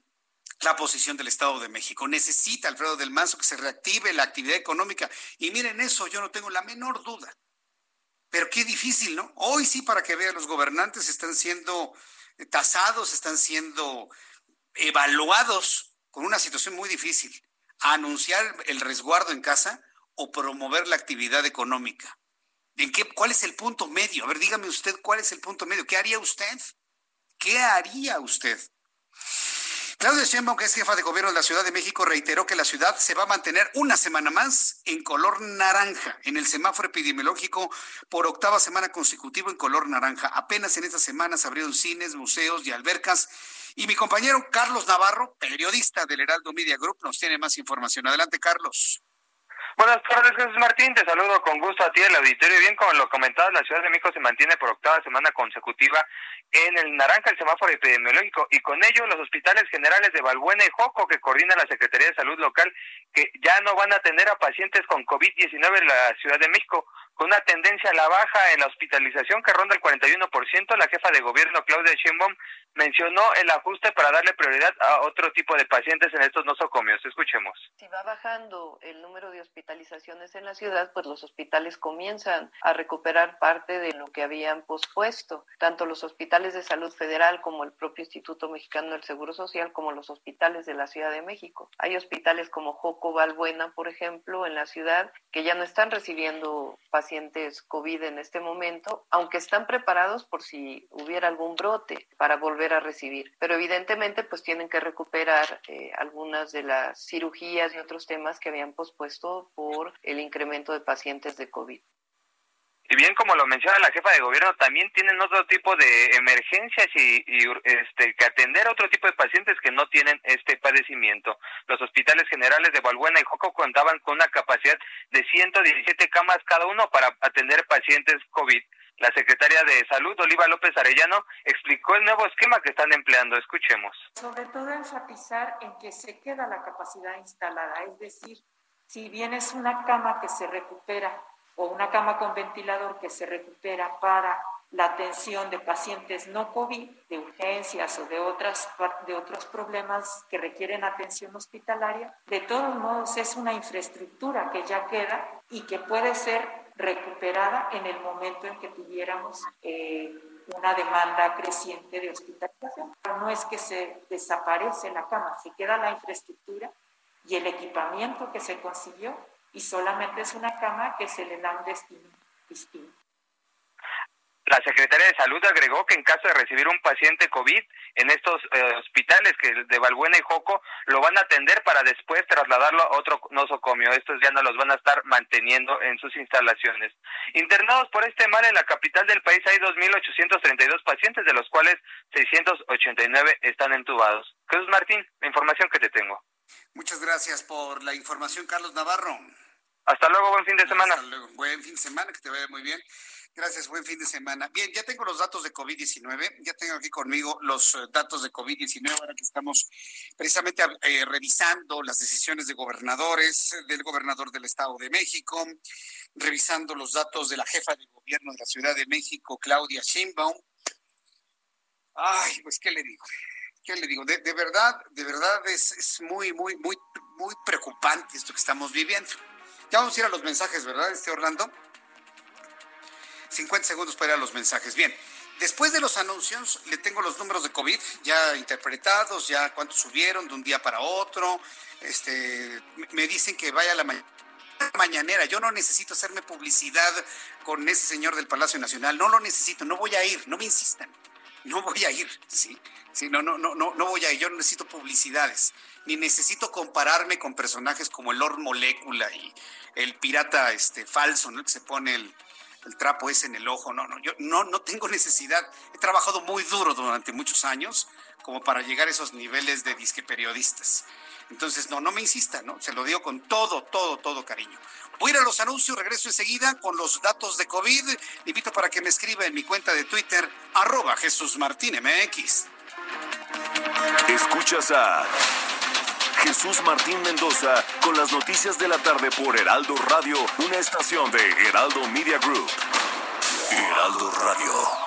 la posición del Estado de México. Necesita Alfredo del Mazo que se reactive la actividad económica. Y miren eso, yo no tengo la menor duda. Pero qué difícil, ¿no? Hoy sí, para que vean, los gobernantes están siendo tasados, están siendo evaluados con una situación muy difícil. Anunciar el resguardo en casa o promover la actividad económica. ¿En qué, ¿Cuál es el punto medio? A ver, dígame usted cuál es el punto medio. ¿Qué haría usted? ¿Qué haría usted? Claudia Sheinbaum, que es jefa de gobierno de la Ciudad de México, reiteró que la ciudad se va a mantener una semana más en color naranja, en el semáforo epidemiológico por octava semana consecutiva en color naranja. Apenas en estas semanas abrieron cines, museos y albercas. Y mi compañero Carlos Navarro, periodista del Heraldo Media Group, nos tiene más información. Adelante, Carlos. Buenas tardes, Jesús Martín. Te saludo con gusto a ti, el auditorio. Bien, como lo comentabas, la Ciudad de México se mantiene por octava semana consecutiva en el naranja el semáforo epidemiológico y con ello los hospitales generales de Balbuena y Joco, que coordina la Secretaría de Salud Local, que ya no van a atender a pacientes con COVID-19 en la Ciudad de México, con una tendencia a la baja en la hospitalización que ronda el 41%. La jefa de gobierno, Claudia Sheinbaum, mencionó el ajuste para darle prioridad a otro tipo de pacientes en estos nosocomios. Escuchemos. Si va bajando el número de hospitalizaciones, en la ciudad, pues los hospitales comienzan a recuperar parte de lo que habían pospuesto, tanto los hospitales de salud federal como el propio Instituto Mexicano del Seguro Social, como los hospitales de la Ciudad de México. Hay hospitales como Joco Valbuena, por ejemplo, en la ciudad, que ya no están recibiendo pacientes COVID en este momento, aunque están preparados por si hubiera algún brote para volver a recibir. Pero evidentemente, pues tienen que recuperar eh, algunas de las cirugías y otros temas que habían pospuesto por el incremento de pacientes de COVID. Y bien, como lo menciona la jefa de gobierno, también tienen otro tipo de emergencias y, este, que atender a otro tipo de pacientes que no tienen este padecimiento. Los hospitales generales de Valbuena y Joco contaban con una capacidad de 117 camas cada uno para atender pacientes COVID. La secretaria de Salud, Oliva López Arellano, explicó el nuevo esquema que están empleando. Escuchemos. Sobre todo enfatizar en que se queda la capacidad instalada, es decir, si bien es una cama que se recupera o una cama con ventilador que se recupera para la atención de pacientes no COVID, de urgencias o de, otras, de otros problemas que requieren atención hospitalaria, de todos modos es una infraestructura que ya queda y que puede ser recuperada en el momento en que tuviéramos eh, una demanda creciente de hospitalización. No es que se desaparece la cama, se queda la infraestructura y el equipamiento que se consiguió y solamente es una cama que se le da un destino distinto. La Secretaría de Salud agregó que en caso de recibir un paciente COVID en estos eh, hospitales que de Balbuena y Joco lo van a atender para después trasladarlo a otro nosocomio. Estos ya no los van a estar manteniendo en sus instalaciones. Internados por este mal en la capital del país hay 2.832 pacientes, de los cuales 689 están entubados. Jesús Martín, la información que te tengo. Muchas gracias por la información, Carlos Navarro. Hasta luego, buen fin de semana. Hasta luego. Buen fin de semana, que te vaya muy bien. Gracias, buen fin de semana. Bien, ya tengo los datos de COVID-19, ya tengo aquí conmigo los eh, datos de COVID-19, ahora que estamos precisamente eh, revisando las decisiones de gobernadores, del gobernador del Estado de México, revisando los datos de la jefa de gobierno de la Ciudad de México, Claudia Sheinbaum. Ay, pues, ¿qué le digo? ¿Qué le digo? De, verdad, de verdad es, muy, muy, muy, muy preocupante esto que estamos viviendo. Ya vamos a ir a los mensajes, ¿verdad, este Orlando? 50 segundos para ir a los mensajes. Bien, después de los anuncios, le tengo los números de COVID ya interpretados, ya cuántos subieron de un día para otro. Este, me dicen que vaya a la mañanera. Yo no necesito hacerme publicidad con ese señor del Palacio Nacional. No lo necesito, no voy a ir, no me insistan. No voy a ir, sí. Sí, no, no, no, no, no voy a ir. Yo no necesito publicidades, ni necesito compararme con personajes como el Lord Molecula y el pirata este falso, ¿no? Que se pone el, trapo ese en el ojo. No, no, yo no, no tengo necesidad. He trabajado muy duro durante muchos años como para llegar a esos niveles de disque periodistas. Entonces, no, no me insista, ¿no? Se lo digo con todo, todo, todo cariño. Voy a ir a los anuncios, regreso enseguida con los datos de COVID. Le invito para que me escriba en mi cuenta de Twitter, arroba Jesús Martín. Escuchas a Jesús Martín Mendoza con las noticias de la tarde por Heraldo Radio, una estación de Heraldo Media Group. Heraldo Radio.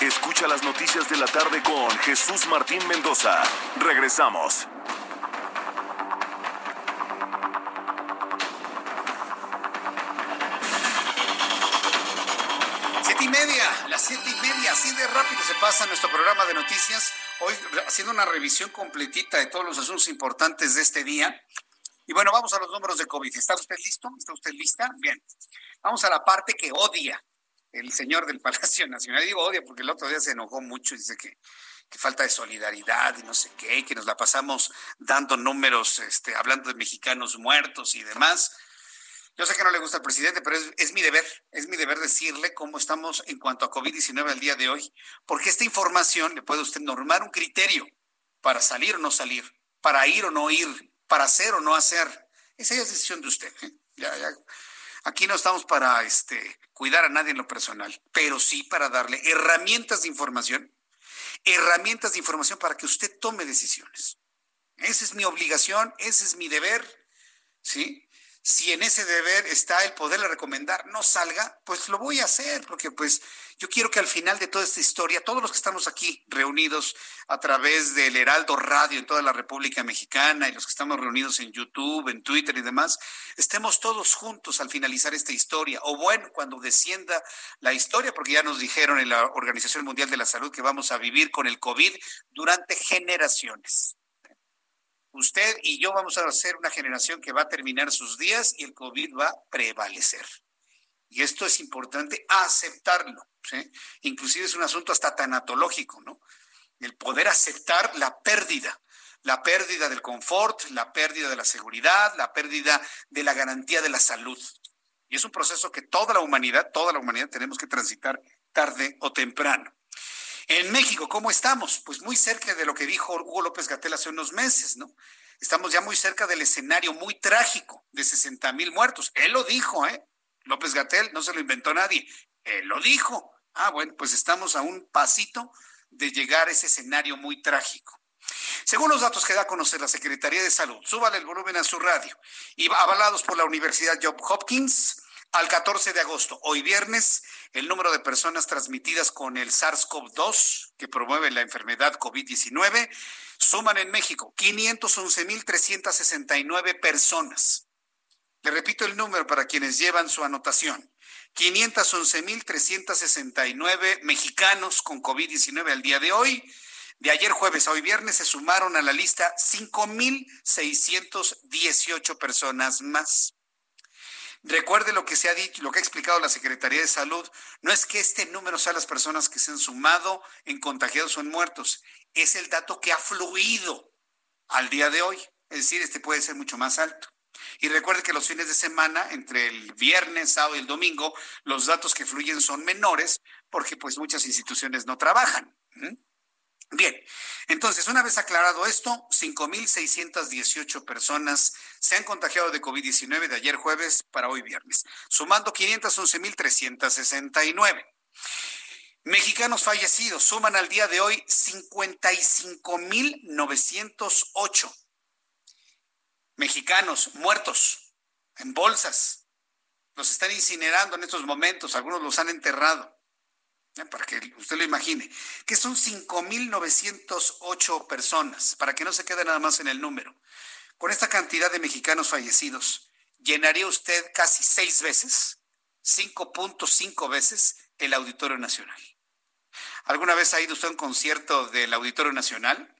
Escucha las noticias de la tarde con Jesús Martín Mendoza. Regresamos. Siete y media, las siete y media, así de rápido se pasa nuestro programa de noticias. Hoy haciendo una revisión completita de todos los asuntos importantes de este día. Y bueno, vamos a los números de COVID. ¿Está usted listo? ¿Está usted lista? Bien. Vamos a la parte que odia el señor del Palacio Nacional. Digo odia porque el otro día se enojó mucho y dice que, falta de solidaridad y no sé qué, que nos la pasamos dando números, este, hablando de mexicanos muertos y demás. Yo sé que no le gusta al presidente, pero es, es mi deber, es mi deber decirle cómo estamos en cuanto a COVID-19 al día de hoy, porque esta información le puede usted normar un criterio para salir o no salir, para ir o no ir, para hacer o no hacer. Esa es decisión de usted. ¿eh? Ya, ya Aquí no estamos para este, cuidar a nadie en lo personal, pero sí para darle herramientas de información, herramientas de información para que usted tome decisiones. Esa es mi obligación, ese es mi deber, ¿sí? Si en ese deber está el poderle recomendar no salga, pues lo voy a hacer, porque pues yo quiero que al final de toda esta historia, todos los que estamos aquí reunidos a través del Heraldo Radio en toda la República Mexicana y los que estamos reunidos en YouTube, en Twitter y demás, estemos todos juntos al finalizar esta historia, o bueno, cuando descienda la historia, porque ya nos dijeron en la Organización Mundial de la Salud que vamos a vivir con el COVID durante generaciones. Usted y yo vamos a ser una generación que va a terminar sus días y el COVID va a prevalecer. Y esto es importante aceptarlo. ¿sí? Inclusive es un asunto hasta tanatológico, ¿no? El poder aceptar la pérdida, la pérdida del confort, la pérdida de la seguridad, la pérdida de la garantía de la salud. Y es un proceso que toda la humanidad, toda la humanidad tenemos que transitar tarde o temprano. En México, ¿cómo estamos? Pues muy cerca de lo que dijo Hugo López Gatel hace unos meses, ¿no? Estamos ya muy cerca del escenario muy trágico de 60 mil muertos. Él lo dijo, ¿eh? López Gatel no se lo inventó nadie. Él lo dijo. Ah, bueno, pues estamos a un pasito de llegar a ese escenario muy trágico. Según los datos que da a conocer la Secretaría de Salud, súbale el volumen a su radio y avalados por la Universidad Job Hopkins, al 14 de agosto, hoy viernes, el número de personas transmitidas con el SARS-CoV-2, que promueve la enfermedad COVID-19, suman en México 511.369 personas. Le repito el número para quienes llevan su anotación. 511.369 mexicanos con COVID-19 al día de hoy. De ayer jueves a hoy viernes se sumaron a la lista 5.618 personas más. Recuerde lo que se ha dicho, lo que ha explicado la Secretaría de Salud. No es que este número sea las personas que se han sumado en contagiados o en muertos. Es el dato que ha fluido al día de hoy. Es decir, este puede ser mucho más alto. Y recuerde que los fines de semana, entre el viernes, sábado y el domingo, los datos que fluyen son menores porque pues muchas instituciones no trabajan. Bien, entonces, una vez aclarado esto, 5.618 personas se han contagiado de COVID-19 de ayer jueves para hoy viernes, sumando 511.369. Mexicanos fallecidos suman al día de hoy 55.908. Mexicanos muertos en bolsas. Los están incinerando en estos momentos, algunos los han enterrado para que usted lo imagine, que son 5.908 personas, para que no se quede nada más en el número. Con esta cantidad de mexicanos fallecidos, llenaría usted casi seis veces, 5.5 veces, el Auditorio Nacional. ¿Alguna vez ha ido usted a un concierto del Auditorio Nacional?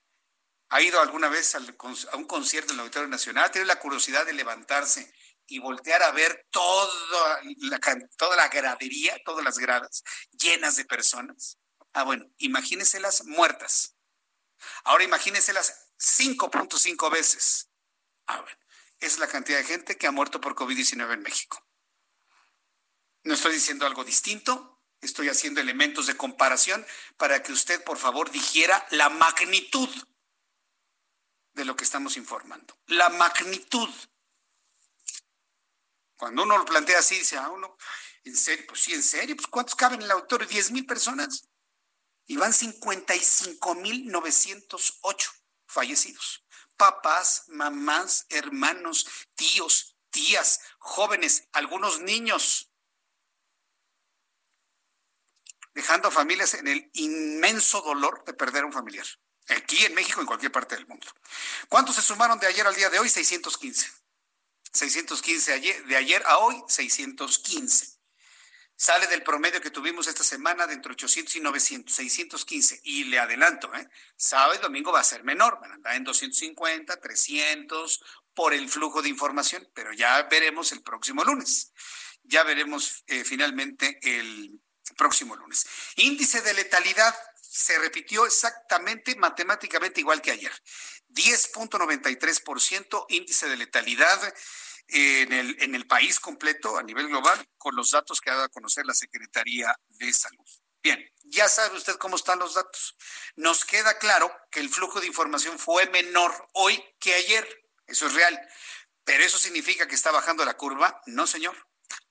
¿Ha ido alguna vez a un concierto del Auditorio Nacional? ¿Tiene la curiosidad de levantarse y voltear a ver toda la, toda la gradería, todas las gradas llenas de personas. Ah, bueno, imagíneselas muertas. Ahora imagíneselas 5.5 veces. Ah, bueno, esa es la cantidad de gente que ha muerto por COVID-19 en México. No estoy diciendo algo distinto, estoy haciendo elementos de comparación para que usted, por favor, dijera la magnitud de lo que estamos informando. La magnitud cuando uno lo plantea así, dice, ah, uno, ¿en serio? Pues sí, ¿en serio? Pues ¿cuántos caben en el auditorio? ¿10 mil personas? Y van 55 mil 908 fallecidos. Papás, mamás, hermanos, tíos, tías, jóvenes, algunos niños. Dejando familias en el inmenso dolor de perder a un familiar. Aquí en México, en cualquier parte del mundo. ¿Cuántos se sumaron de ayer al día de hoy? 615. 615 ayer, de ayer a hoy, 615. Sale del promedio que tuvimos esta semana de entre 800 y 900, 615. Y le adelanto, ¿eh? sábado y domingo va a ser menor, van a andar en 250, 300 por el flujo de información, pero ya veremos el próximo lunes. Ya veremos eh, finalmente el próximo lunes. Índice de letalidad se repitió exactamente matemáticamente igual que ayer. 10.93% índice de letalidad en el, país completo a nivel global con los datos que ha dado a conocer la Secretaría de Salud. Bien, ya sabe usted cómo están los datos. Nos queda claro que el flujo de información fue menor hoy que ayer. Eso es real. Pero eso significa que está bajando la curva. No, señor,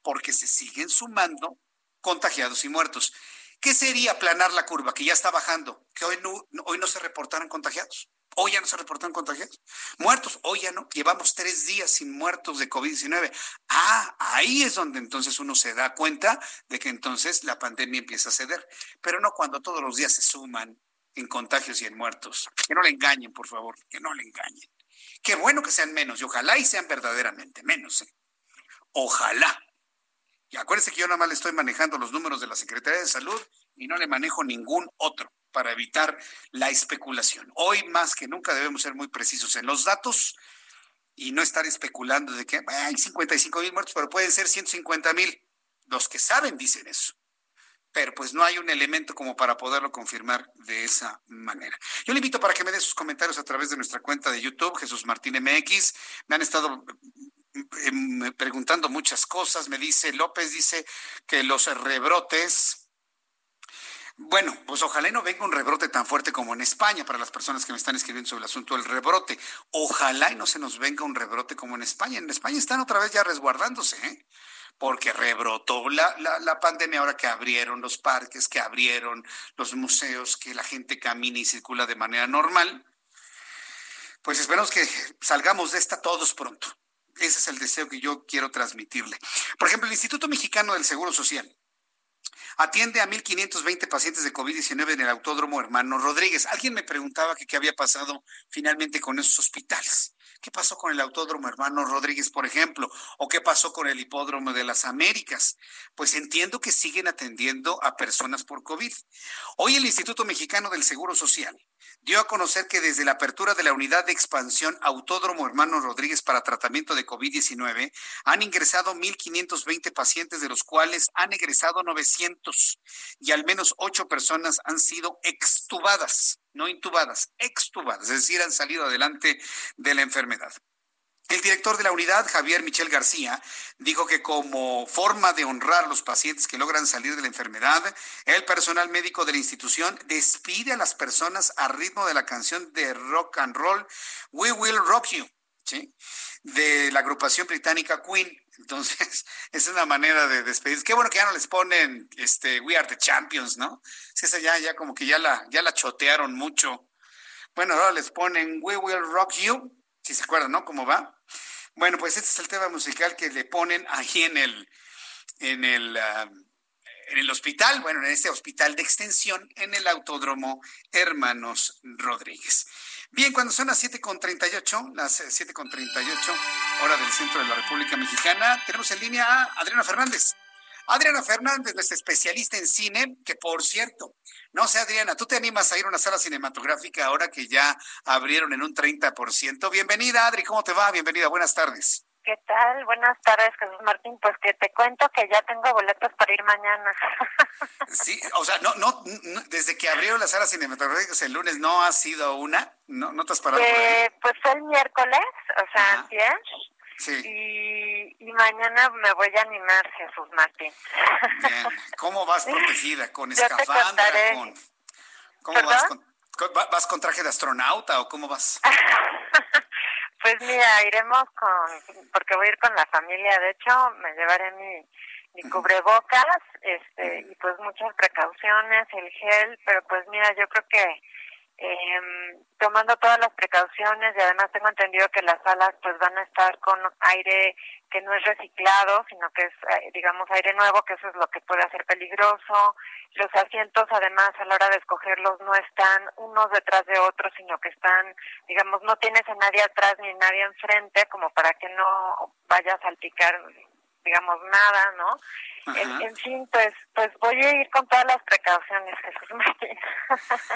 porque se siguen sumando contagiados y muertos. ¿Qué sería aplanar la curva? Que ya está bajando, que hoy no se reportaron contagiados Hoy ya no se reportan contagios. Muertos, hoy ya no. Llevamos tres días sin muertos de COVID-19. Ah, ahí es donde entonces uno se da cuenta de que entonces la pandemia empieza a ceder. Pero no cuando todos los días se suman en contagios y en muertos. Que no le engañen, por favor, que no le engañen. Qué bueno que sean menos y ojalá y sean verdaderamente menos. ¿eh? Ojalá. Y acuérdense que yo nada más le estoy manejando los números de la Secretaría de Salud y no le manejo ningún otro para evitar la especulación. Hoy más que nunca debemos ser muy precisos en los datos y no estar especulando de que hay 55 mil muertos, pero pueden ser 150 mil. Los que saben dicen eso pero pues no hay un elemento como para poderlo confirmar de esa manera. Yo le invito para que me dé sus comentarios a través de nuestra cuenta de YouTube, Jesús Martín MX. Me han estado em, preguntando muchas cosas. Me dice López, dice que los rebrotes, bueno, pues ojalá no venga un rebrote tan fuerte como en España para las personas que me están escribiendo sobre el asunto del rebrote. Ojalá y no se nos venga un rebrote como en España. En España están otra vez ya resguardándose, ¿eh? porque rebrotó la, la, pandemia ahora que abrieron los parques, que abrieron los museos, que la gente camina y circula de manera normal. Pues esperamos que salgamos de esta todos pronto. Ese es el deseo que yo quiero transmitirle. Por ejemplo, el Instituto Mexicano del Seguro Social atiende a 1.520 pacientes de COVID-19 en el Autódromo Hermano Rodríguez. Alguien me preguntaba qué había pasado finalmente con esos hospitales. ¿Qué pasó con el Autódromo Hermano Rodríguez, por ejemplo? ¿O qué pasó con el Hipódromo de las Américas? Pues entiendo que siguen atendiendo a personas por COVID. Hoy el Instituto Mexicano del Seguro Social dio a conocer que desde la apertura de la unidad de expansión Autódromo Hermano Rodríguez para tratamiento de COVID-19 han ingresado 1.520 pacientes, de los cuales han egresado 900 y al menos ocho personas han sido extubadas, no intubadas, extubadas, es decir, han salido adelante de la enfermedad. El director de la unidad, Javier Michel García, dijo que como forma de honrar a los pacientes que logran salir de la enfermedad, el personal médico de la institución despide a las personas a ritmo de la canción de rock and roll We Will Rock You, de la agrupación británica Queen. Entonces, es una manera de despedir. Qué bueno que ya no les ponen este We Are the Champions, ¿no? Si esa ya, ya como que ya la, ya la chotearon mucho. Bueno, ahora les ponen We Will Rock You, si se acuerdan, ¿no? ¿Cómo va? Bueno, pues este es el tema musical que le ponen aquí en el, en el, ah, en el hospital, bueno, en este hospital de extensión, en el Autódromo Hermanos Rodríguez. Bien, cuando son las 7.38, las 7.38, hora del centro de la República Mexicana, tenemos en línea a Adriana Fernández. Adriana Fernández, nuestra especialista en cine, que por cierto, no sé, Adriana, ¿tú te animas a ir a una sala cinematográfica ahora que ya abrieron en un 30%? Bienvenida, Adri, ¿cómo te va? Bienvenida, buenas tardes. ¿Qué tal? Buenas tardes, Jesús Martín. Pues que te cuento que ya tengo boletos para ir mañana. Sí, o sea, no, no, desde que abrieron las salas cinematográficas el lunes, ¿no ha sido una? ¿No, no te has parado? Eh, pues fue el miércoles, o sea, antier. Sí. Y, mañana me voy a animar, Jesús Martín. Bien. ¿Cómo vas protegida? ¿Con escafandra? Con, ¿Cómo vas con, vas con traje de astronauta o cómo vas? pues mira, iremos con, porque voy a ir con la familia, de hecho me llevaré mi, mi cubrebocas, este, y pues muchas precauciones, el gel, pero pues mira, yo creo que eh, tomando todas las precauciones y además tengo entendido que las salas pues van a estar con aire que no es reciclado, sino que es, eh, digamos, aire nuevo, que eso es lo que puede hacer peligroso. Los asientos, además, a la hora de escogerlos, no están unos detrás de otros, sino que están, digamos, no tienes a nadie atrás ni nadie enfrente, como para que no vaya a salpicar digamos nada, ¿no? En, fin, pues pues voy a ir con todas las precauciones, Jesús Martín.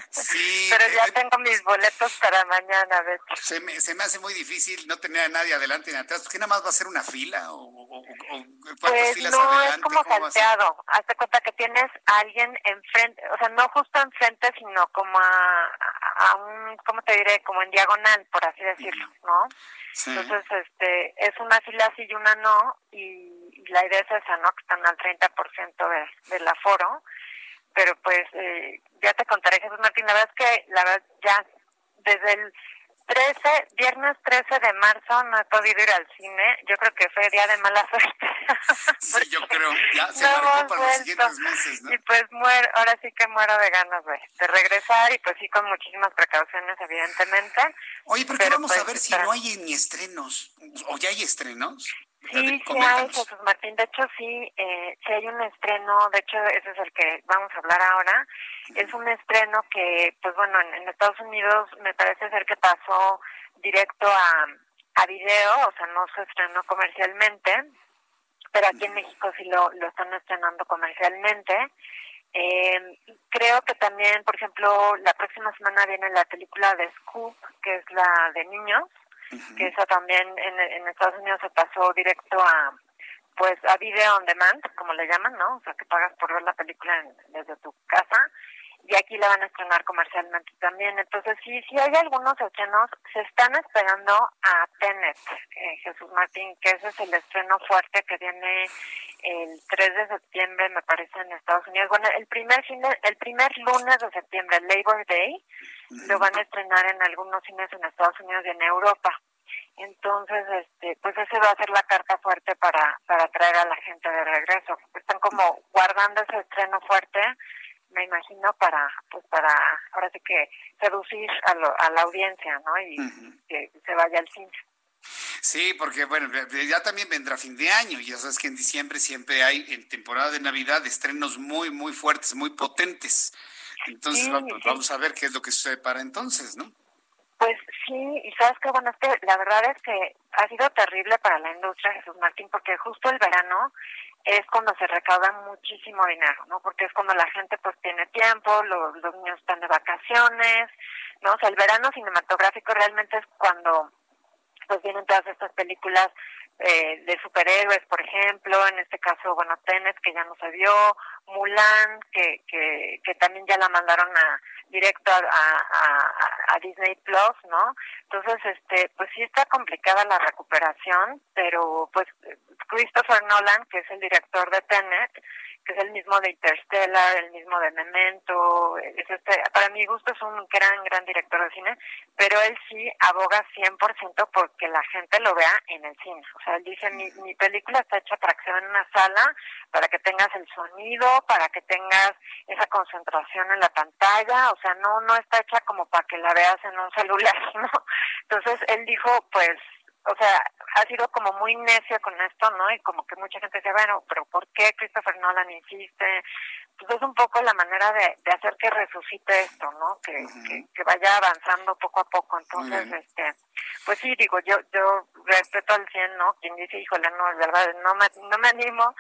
Sí, Pero ya tengo mis boletos para mañana, de hecho. Se me, se me hace muy difícil no tener a nadie adelante ni atrás. ¿Qué nada más va a ser una fila? ¿O, o, pues no, es como salteado. Hazte cuenta que tienes a alguien enfrente, o sea, no justo enfrente, sino como a, a un, ¿cómo te diré? Como en diagonal, por así decirlo, ¿no? Entonces, este, es una fila sí y una no, y, la idea es esa, ¿no? Que están al 30% de, del aforo, pero pues eh, ya te contaré, Jesús Martín, la verdad es que, la verdad, ya desde el 13, viernes 13 de marzo no he podido ir al cine. Yo creo que fue día de mala suerte. sí, yo creo. Ya se marcó para los siguientes meses, ¿no? Y pues muero, ahora sí que muero de ganas de, de, regresar y pues sí con muchísimas precauciones, evidentemente. Oye, pero, ¿qué vamos a pues, ver si no hay ni estrenos? ¿O ya hay estrenos? Sí, sí hay, Jesús Martín. De hecho, sí, eh, sí hay un estreno, de hecho, ese es el que vamos a hablar ahora. Es un estreno que, pues bueno, en, Estados Unidos me parece ser que pasó directo a, a video, o sea, no se estrenó comercialmente, pero aquí en México sí lo, lo están estrenando comercialmente. Eh, creo que también, por ejemplo, la próxima semana viene la película de Scoop, que es la de niños que eso también en, en Estados Unidos se pasó directo a pues a video on demand, como le llaman, ¿no? O sea, que pagas por ver la película desde tu casa y aquí la van a estrenar comercialmente también. Entonces, sí, sí hay algunos estrenos, se están esperando a Tenet, eh, Jesús Martín, que ese es el estreno fuerte que viene el 3 de septiembre, me parece, en Estados Unidos. Bueno, el primer cine, el primer lunes de septiembre, Labor Day, lo van a estrenar en algunos cines en Estados Unidos y en Europa. Entonces, este, pues ese va a ser la carta fuerte para, para traer a la gente de regreso. Están como guardando ese estreno fuerte, me imagino, para, pues para, ahora sí que seducir a, a la audiencia, ¿no? Y que se vaya al cine. Sí, porque bueno, ya también vendrá fin de año, ya sabes que en diciembre siempre hay en temporada de Navidad estrenos muy, muy fuertes, muy potentes. Entonces vamos a ver qué es lo que sucede para entonces, ¿no? Pues sí, y sabes que bueno, es que la verdad es que ha sido terrible para la industria, Jesús Martín, porque justo el verano es cuando se recauda muchísimo dinero, ¿no? Porque es cuando la gente pues tiene tiempo, los, los niños están de vacaciones, ¿no? O sea, el verano cinematográfico realmente es cuando pues vienen todas estas películas eh, de superhéroes, por ejemplo, en este caso, bueno, Tenet, que ya no se vio, Mulan, que, que, que también ya la mandaron a directo a, a, Disney Plus, ¿no? Entonces, este, pues sí está complicada la recuperación, pero pues Christopher Nolan, que es el director de Tenet, que es el mismo de Interstellar, el mismo de Memento, es este, para mi gusto es un gran, gran director de cine, pero él sí aboga 100% porque la gente lo vea en el cine. O sea, él dice, mi, mi película está hecha para que se vea en una sala, para que tengas el sonido, para que tengas esa concentración en la pantalla, o sea, no, no está hecha como para que la veas en un celular, ¿no? Entonces él dijo, pues, o sea, ha sido como muy necio con esto, ¿no? Y como que mucha gente dice, bueno, pero ¿por qué Christopher Nolan insiste? Pues es un poco la manera de, de hacer que resucite esto, ¿no? Que, que, vaya avanzando poco a poco. Entonces, este, pues sí, digo, yo yo respeto al 100, ¿no? Quien dice, híjole, no, es verdad, no me, no me animo,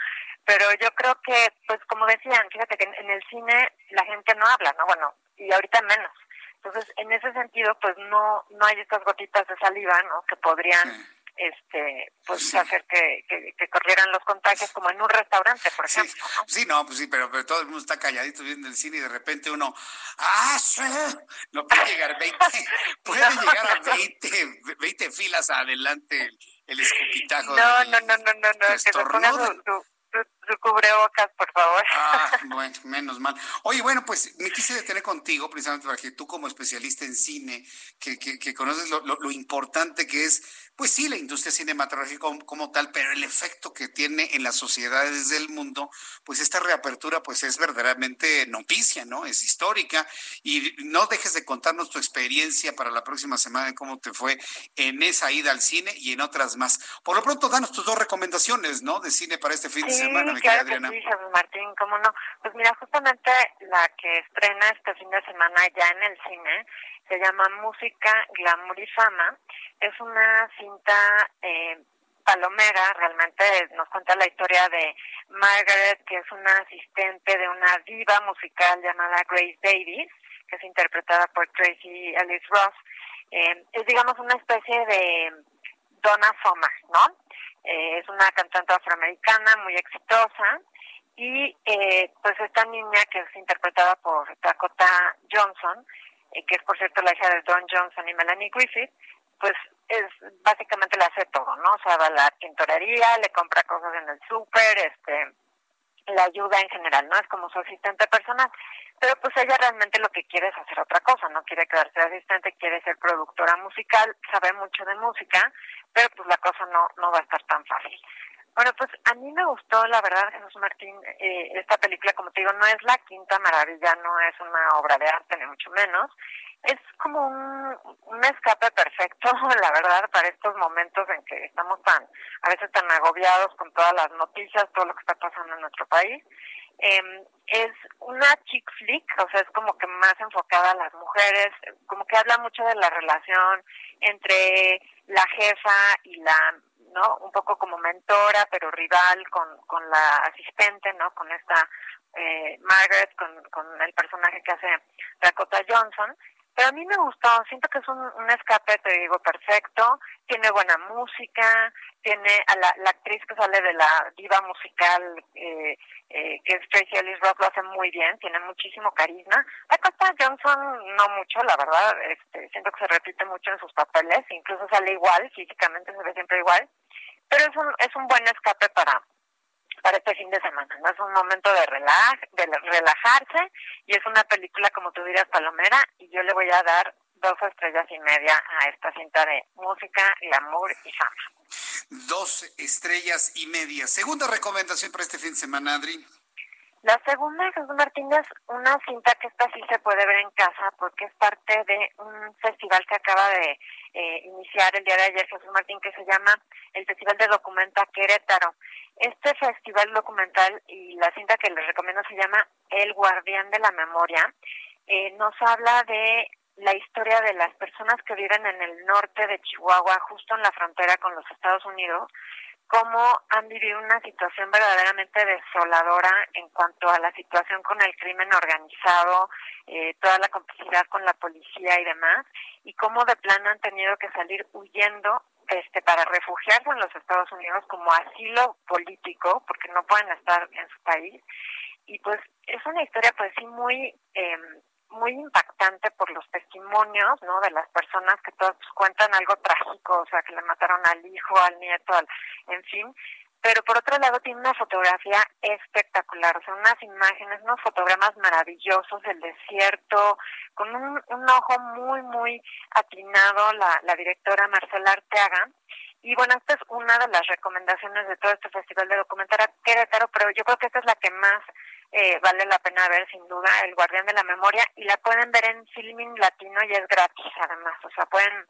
pero yo creo que, pues como decían, fíjate que en el cine la gente no habla, ¿no? Bueno, y ahorita menos entonces, en ese sentido, pues no no hay estas gotitas de saliva, ¿no? Que podrían este pues hacer que, que, corrieran los contagios como en un restaurante, por ejemplo. Sí, ¿no? pues sí, pero, pero todo el mundo está calladito viendo el cine y de repente uno, ¡ah! No puede llegar 20, puede llegar a 20, 20 filas adelante el, escupitajo. No, no, no, no, no, no, que se ponga su, su, cubrebocas, por favor. Ah, bueno, menos mal. Oye, bueno, pues me quise detener contigo precisamente para que tú como especialista en cine, que, que, que conoces lo, lo, lo, importante que es pues sí, la industria cinematográfica como, tal, pero el efecto que tiene en las sociedades del mundo, pues esta reapertura pues es verdaderamente noticia, ¿no? Es histórica y no dejes de contarnos tu experiencia para la próxima semana de cómo te fue en esa ida al cine y en otras más. Por lo pronto, danos tus dos recomendaciones, ¿no? De cine para este fin de semana, mi querida Adriana. Sí, Martín, cómo no. Pues mira, justamente la que estrena este fin de semana ya en el cine se llama Música, Glamour y Fama. Es una cinta eh, palomera, realmente nos cuenta la historia de Margaret, que es una asistente de una diva musical llamada Grace Davis, que es interpretada por Tracy Ellis Ross. Eh, es, digamos, una especie de Donna Summer, ¿no? Eh, es una cantante afroamericana muy exitosa y pues esta niña que es interpretada por Dakota Johnson eh, que es por cierto la hija de Don Johnson y Melanie Griffith, pues es básicamente le hace todo, ¿no? O sea, va a la tintorería, le compra cosas en el súper, este, la ayuda en general, ¿no? Es como su asistente personal. Pero pues ella realmente lo que quiere es hacer otra cosa, no quiere quedarse asistente, quiere ser productora musical, sabe mucho de música, pero pues la cosa no, no va a estar tan fácil. Bueno, pues a mí me gustó, la verdad, Jesús Martín, eh, esta película, como te digo, no es la quinta maravilla, no es una obra de arte, ni mucho menos. Es como un, un escape perfecto, la verdad, para estos momentos en que estamos tan, a veces tan agobiados con todas las noticias, todo lo que está pasando en nuestro país. Eh, es una chick flick, o sea, es como que más enfocada a las mujeres, como que habla mucho de la relación entre la jefa y la ¿no? Un poco como mentora, pero rival con, con la asistente, ¿no? Con esta eh, Margaret, con, con el personaje que hace Dakota Johnson. Pero a mí me gustó, siento que es un, un escape, te digo, perfecto, tiene buena música, tiene a la, la actriz que sale de la diva musical, eh, eh, que es Tracy Ellis Roth, lo hace muy bien, tiene muchísimo carisma. Dakota Johnson no mucho, la verdad, este, siento que se repite mucho en sus papeles, incluso sale igual, físicamente se ve siempre igual, pero es un, es un buen escape para, para este fin de semana. ¿no? Es un momento de, relaj, de relajarse y es una película, como tú dirías, palomera, y yo le voy a dar dos estrellas y media a esta cinta de música, glamour y fama. Dos estrellas y media. Segunda recomendación para este fin de semana, Adri. La segunda, Jesús Martínez, una cinta que esta sí se puede ver en casa porque es parte de un festival que acaba de eh, iniciar el día de ayer Jesús Martín que se llama el Festival de Documenta Querétaro. Este festival documental y la cinta que les recomiendo se llama El Guardián de la Memoria. Eh, nos habla de la historia de las personas que viven en el norte de Chihuahua, justo en la frontera con los Estados Unidos, cómo han vivido una situación verdaderamente desoladora en cuanto a la situación con el crimen organizado, eh, toda la complicidad con la policía y demás, y cómo de plano han tenido que salir huyendo este para refugiarse en los Estados Unidos como asilo político, porque no pueden estar en su país. Y pues es una historia pues sí muy... Eh, muy impactante por los testimonios, ¿no? De las personas que todos cuentan algo trágico, o sea, que le mataron al hijo, al nieto, al, en fin. Pero por otro lado tiene una fotografía espectacular, o sea, unas imágenes, unos fotogramas maravillosos del desierto, con un, un ojo muy, muy atinado la, la directora Marcela Arteaga. Y bueno, esta es una de las recomendaciones de todo este festival de documental Querétaro, pero yo creo que esta es la que más eh, vale la pena ver sin duda, El Guardián de la Memoria, y la pueden ver en Filming Latino y es gratis además, o sea, pueden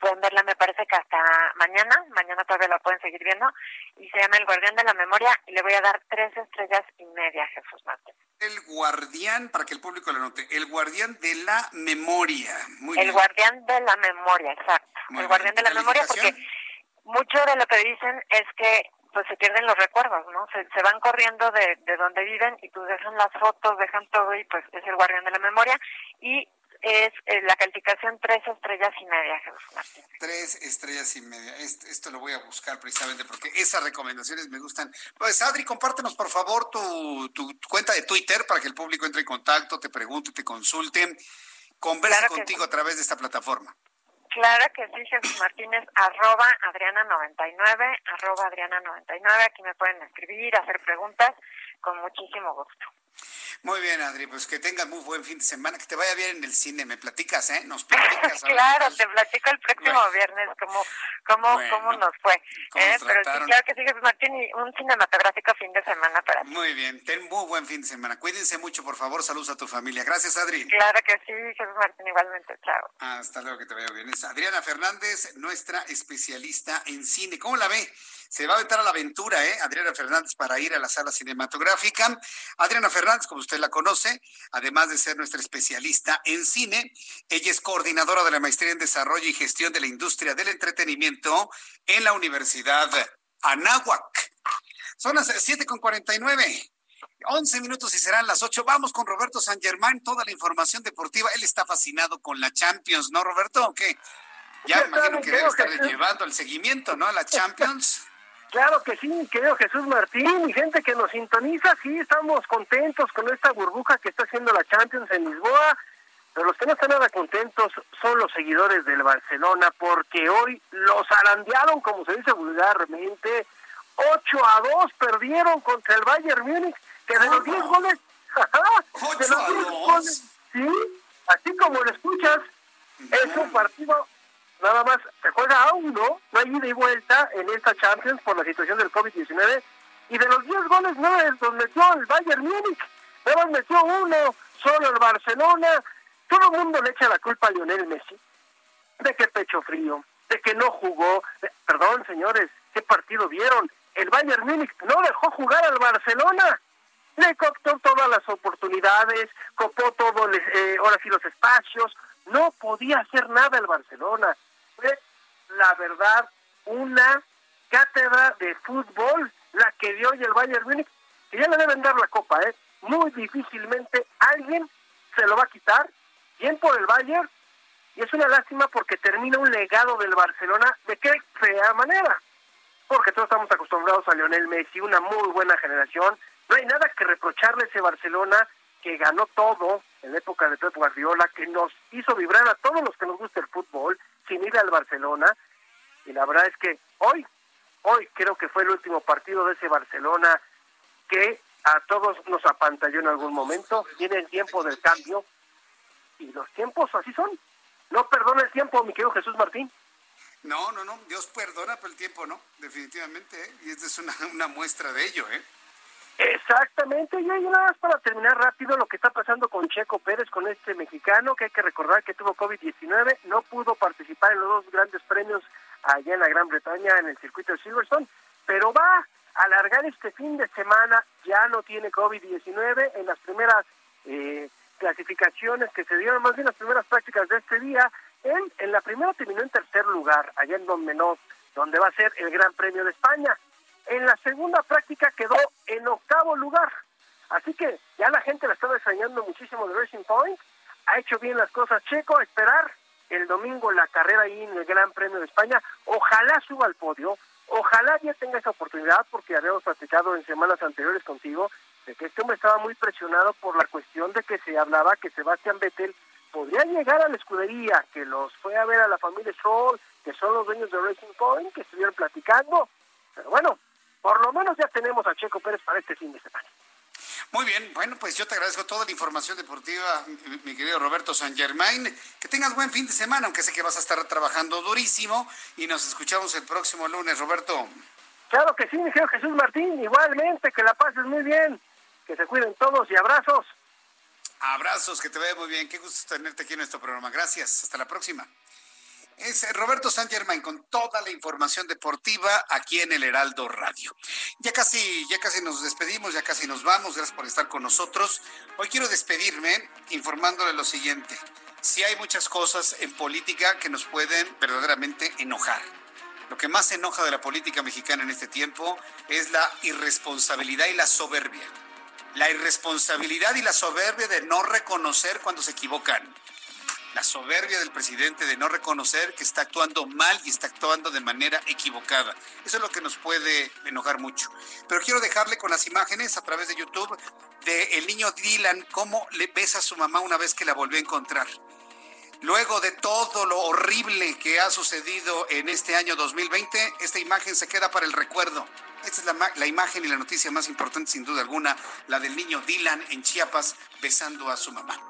pueden verla me parece que hasta mañana, mañana todavía la pueden seguir viendo, y se llama El Guardián de la Memoria, y le voy a dar tres estrellas y media a Jesús Martín. El Guardián, para que el público lo note, El Guardián de la Memoria. Muy el Guardián de la Memoria, exacto. el Guardián de la Memoria, porque mucho de lo que dicen es que pues se pierden los recuerdos, ¿no? Se, se van corriendo de, de donde viven y pues dejan las fotos, dejan todo y pues es el guardián de la memoria y es eh, la calificación tres estrellas y media, Jesús Martín. Tres estrellas y media. Esto, esto, lo voy a buscar precisamente porque esas recomendaciones me gustan. Pues Adri, compártenos por favor tu, tu, cuenta de Twitter para que el público entre en contacto, te pregunte, te consulte, converse claro contigo sí. a través de esta plataforma. Claro que sí, Jesús Martínez, arroba Adriana99, arroba Adriana99, aquí me pueden escribir, hacer preguntas, con muchísimo gusto. Muy bien, Adri, pues que tengas muy buen fin de semana, que te vaya bien en el cine, me platicas, ¿eh? Nos platicas. claro, te platico el próximo bueno. viernes cómo, cómo, bueno, cómo nos fue. ¿eh? Pero sí, claro que sí, Jesús Martín, y un cinematográfico fin de semana para ti. Muy bien, ten muy buen fin de semana. Cuídense mucho, por favor, saludos a tu familia. Gracias, Adri. Claro que sí, Jesús Martín, igualmente, chao. Hasta luego, que te vaya bien. Es Adriana Fernández, nuestra especialista en cine. ¿Cómo la ve? Se va a aventar a la aventura, ¿eh? Adriana Fernández para ir a la sala cinematográfica. Adriana Fernández, como usted la conoce, además de ser nuestra especialista en cine, ella es coordinadora de la Maestría en Desarrollo y Gestión de la Industria del Entretenimiento en la Universidad Anáhuac. Son las 7 con 49. 11 minutos y serán las 8. Vamos con Roberto San Germán, toda la información deportiva. Él está fascinado con la Champions, ¿no, Roberto? ¿Qué? Ya imagino que debe estar llevando el seguimiento, ¿no? A la Champions. Claro que sí, querido Jesús Martín y gente que nos sintoniza, sí, estamos contentos con esta burbuja que está haciendo la Champions en Lisboa, pero los que no están nada contentos son los seguidores del Barcelona porque hoy los arandearon, como se dice vulgarmente, 8 a 2 perdieron contra el Bayern Múnich, que de los 10 goles, de los 10 goles, sí, así como lo escuchas, es un partido nada más se juega a uno, no hay ida y vuelta en esta Champions por la situación del COVID-19. Y de los 10 goles, no los metió el Bayern Múnich, nada más metió uno, solo el Barcelona. Todo el mundo le echa la culpa a Lionel Messi de que pecho frío, de que no jugó. perdón, señores, ¿qué partido vieron? El Bayern Múnich no dejó jugar al Barcelona. Le coptó todas las oportunidades, copó todos, eh, ahora sí, los espacios. No podía hacer nada el Barcelona fue, la verdad, una cátedra de fútbol la que dio hoy el Bayern Múnich, que ya le deben dar la copa, ¿eh? Muy difícilmente alguien se lo va a quitar, bien por el Bayern, y es una lástima porque termina un legado del Barcelona de qué fea manera, porque todos estamos acostumbrados a Lionel Messi, una muy buena generación, no hay nada que reprocharle a ese Barcelona que ganó todo en la época de Pep Guardiola, que nos hizo vibrar a todos los que nos gusta el fútbol, sin ir al Barcelona. Y la verdad es que hoy, hoy creo que fue el último partido de ese Barcelona que a todos nos apantalló en algún momento. Viene el tiempo del cambio y los tiempos así son. No perdona el tiempo, mi querido Jesús Martín. No, no, no, Dios perdona, pero el tiempo no, definitivamente. ¿eh? Y esta es una, una muestra de ello, ¿eh? Exactamente, y ahí nada más para terminar rápido lo que está pasando con Checo Pérez, con este mexicano, que hay que recordar que tuvo COVID-19, no pudo participar en los dos grandes premios allá en la Gran Bretaña, en el circuito de Silverstone, pero va a alargar este fin de semana, ya no tiene COVID-19 en las primeras eh, clasificaciones que se dieron, más bien las primeras prácticas de este día, él en la primera terminó en tercer lugar, allá en Don Menor, donde va a ser el Gran Premio de España. En la segunda práctica quedó en octavo lugar. Así que ya la gente la estaba extrañando muchísimo de Racing Point. Ha hecho bien las cosas Checo, esperar el domingo la carrera ahí en el Gran Premio de España. Ojalá suba al podio, ojalá ya tenga esa oportunidad, porque habíamos platicado en semanas anteriores contigo de que este hombre estaba muy presionado por la cuestión de que se hablaba que Sebastián Vettel podría llegar a la escudería, que los fue a ver a la familia Stroll, que son los dueños de Racing Point, que estuvieron platicando. Pero bueno, por lo menos ya tenemos a Checo Pérez para este fin de semana. Muy bien, bueno, pues yo te agradezco toda la información deportiva, mi querido Roberto San Germain. Que tengas buen fin de semana, aunque sé que vas a estar trabajando durísimo. Y nos escuchamos el próximo lunes, Roberto. Claro que sí, mi querido Jesús Martín. Igualmente, que la pases muy bien. Que se cuiden todos y abrazos. Abrazos, que te vea muy bien. Qué gusto tenerte aquí en nuestro programa. Gracias. Hasta la próxima. Es Roberto San Germán con toda la información deportiva aquí en el Heraldo Radio. Ya casi, ya casi nos despedimos, ya casi nos vamos. Gracias por estar con nosotros. Hoy quiero despedirme informándole lo siguiente. Si hay muchas cosas en política que nos pueden verdaderamente enojar. Lo que más enoja de la política mexicana en este tiempo es la irresponsabilidad y la soberbia. La irresponsabilidad y la soberbia de no reconocer cuando se equivocan la soberbia del presidente de no reconocer que está actuando mal y está actuando de manera equivocada. Eso es lo que nos puede enojar mucho. Pero quiero dejarle con las imágenes a través de YouTube de el niño Dylan, cómo le besa a su mamá una vez que la volvió a encontrar. Luego de todo lo horrible que ha sucedido en este año 2020, esta imagen se queda para el recuerdo. Esta es la, la, imagen y la noticia más importante, sin duda alguna, la del niño Dylan en Chiapas besando a su mamá.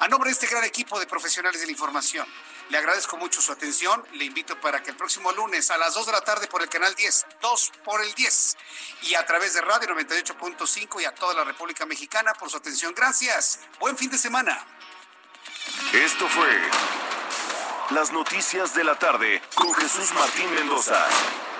A nombre de este gran equipo de profesionales de la información, le agradezco mucho su atención. Le invito para que el próximo lunes a las 2 de la tarde por el canal 10, 2 por el 10, y a través de Radio 98.5 y a toda la República Mexicana por su atención. Gracias. Buen fin de semana. Esto fue Las Noticias de la Tarde con Jesús Martín Mendoza.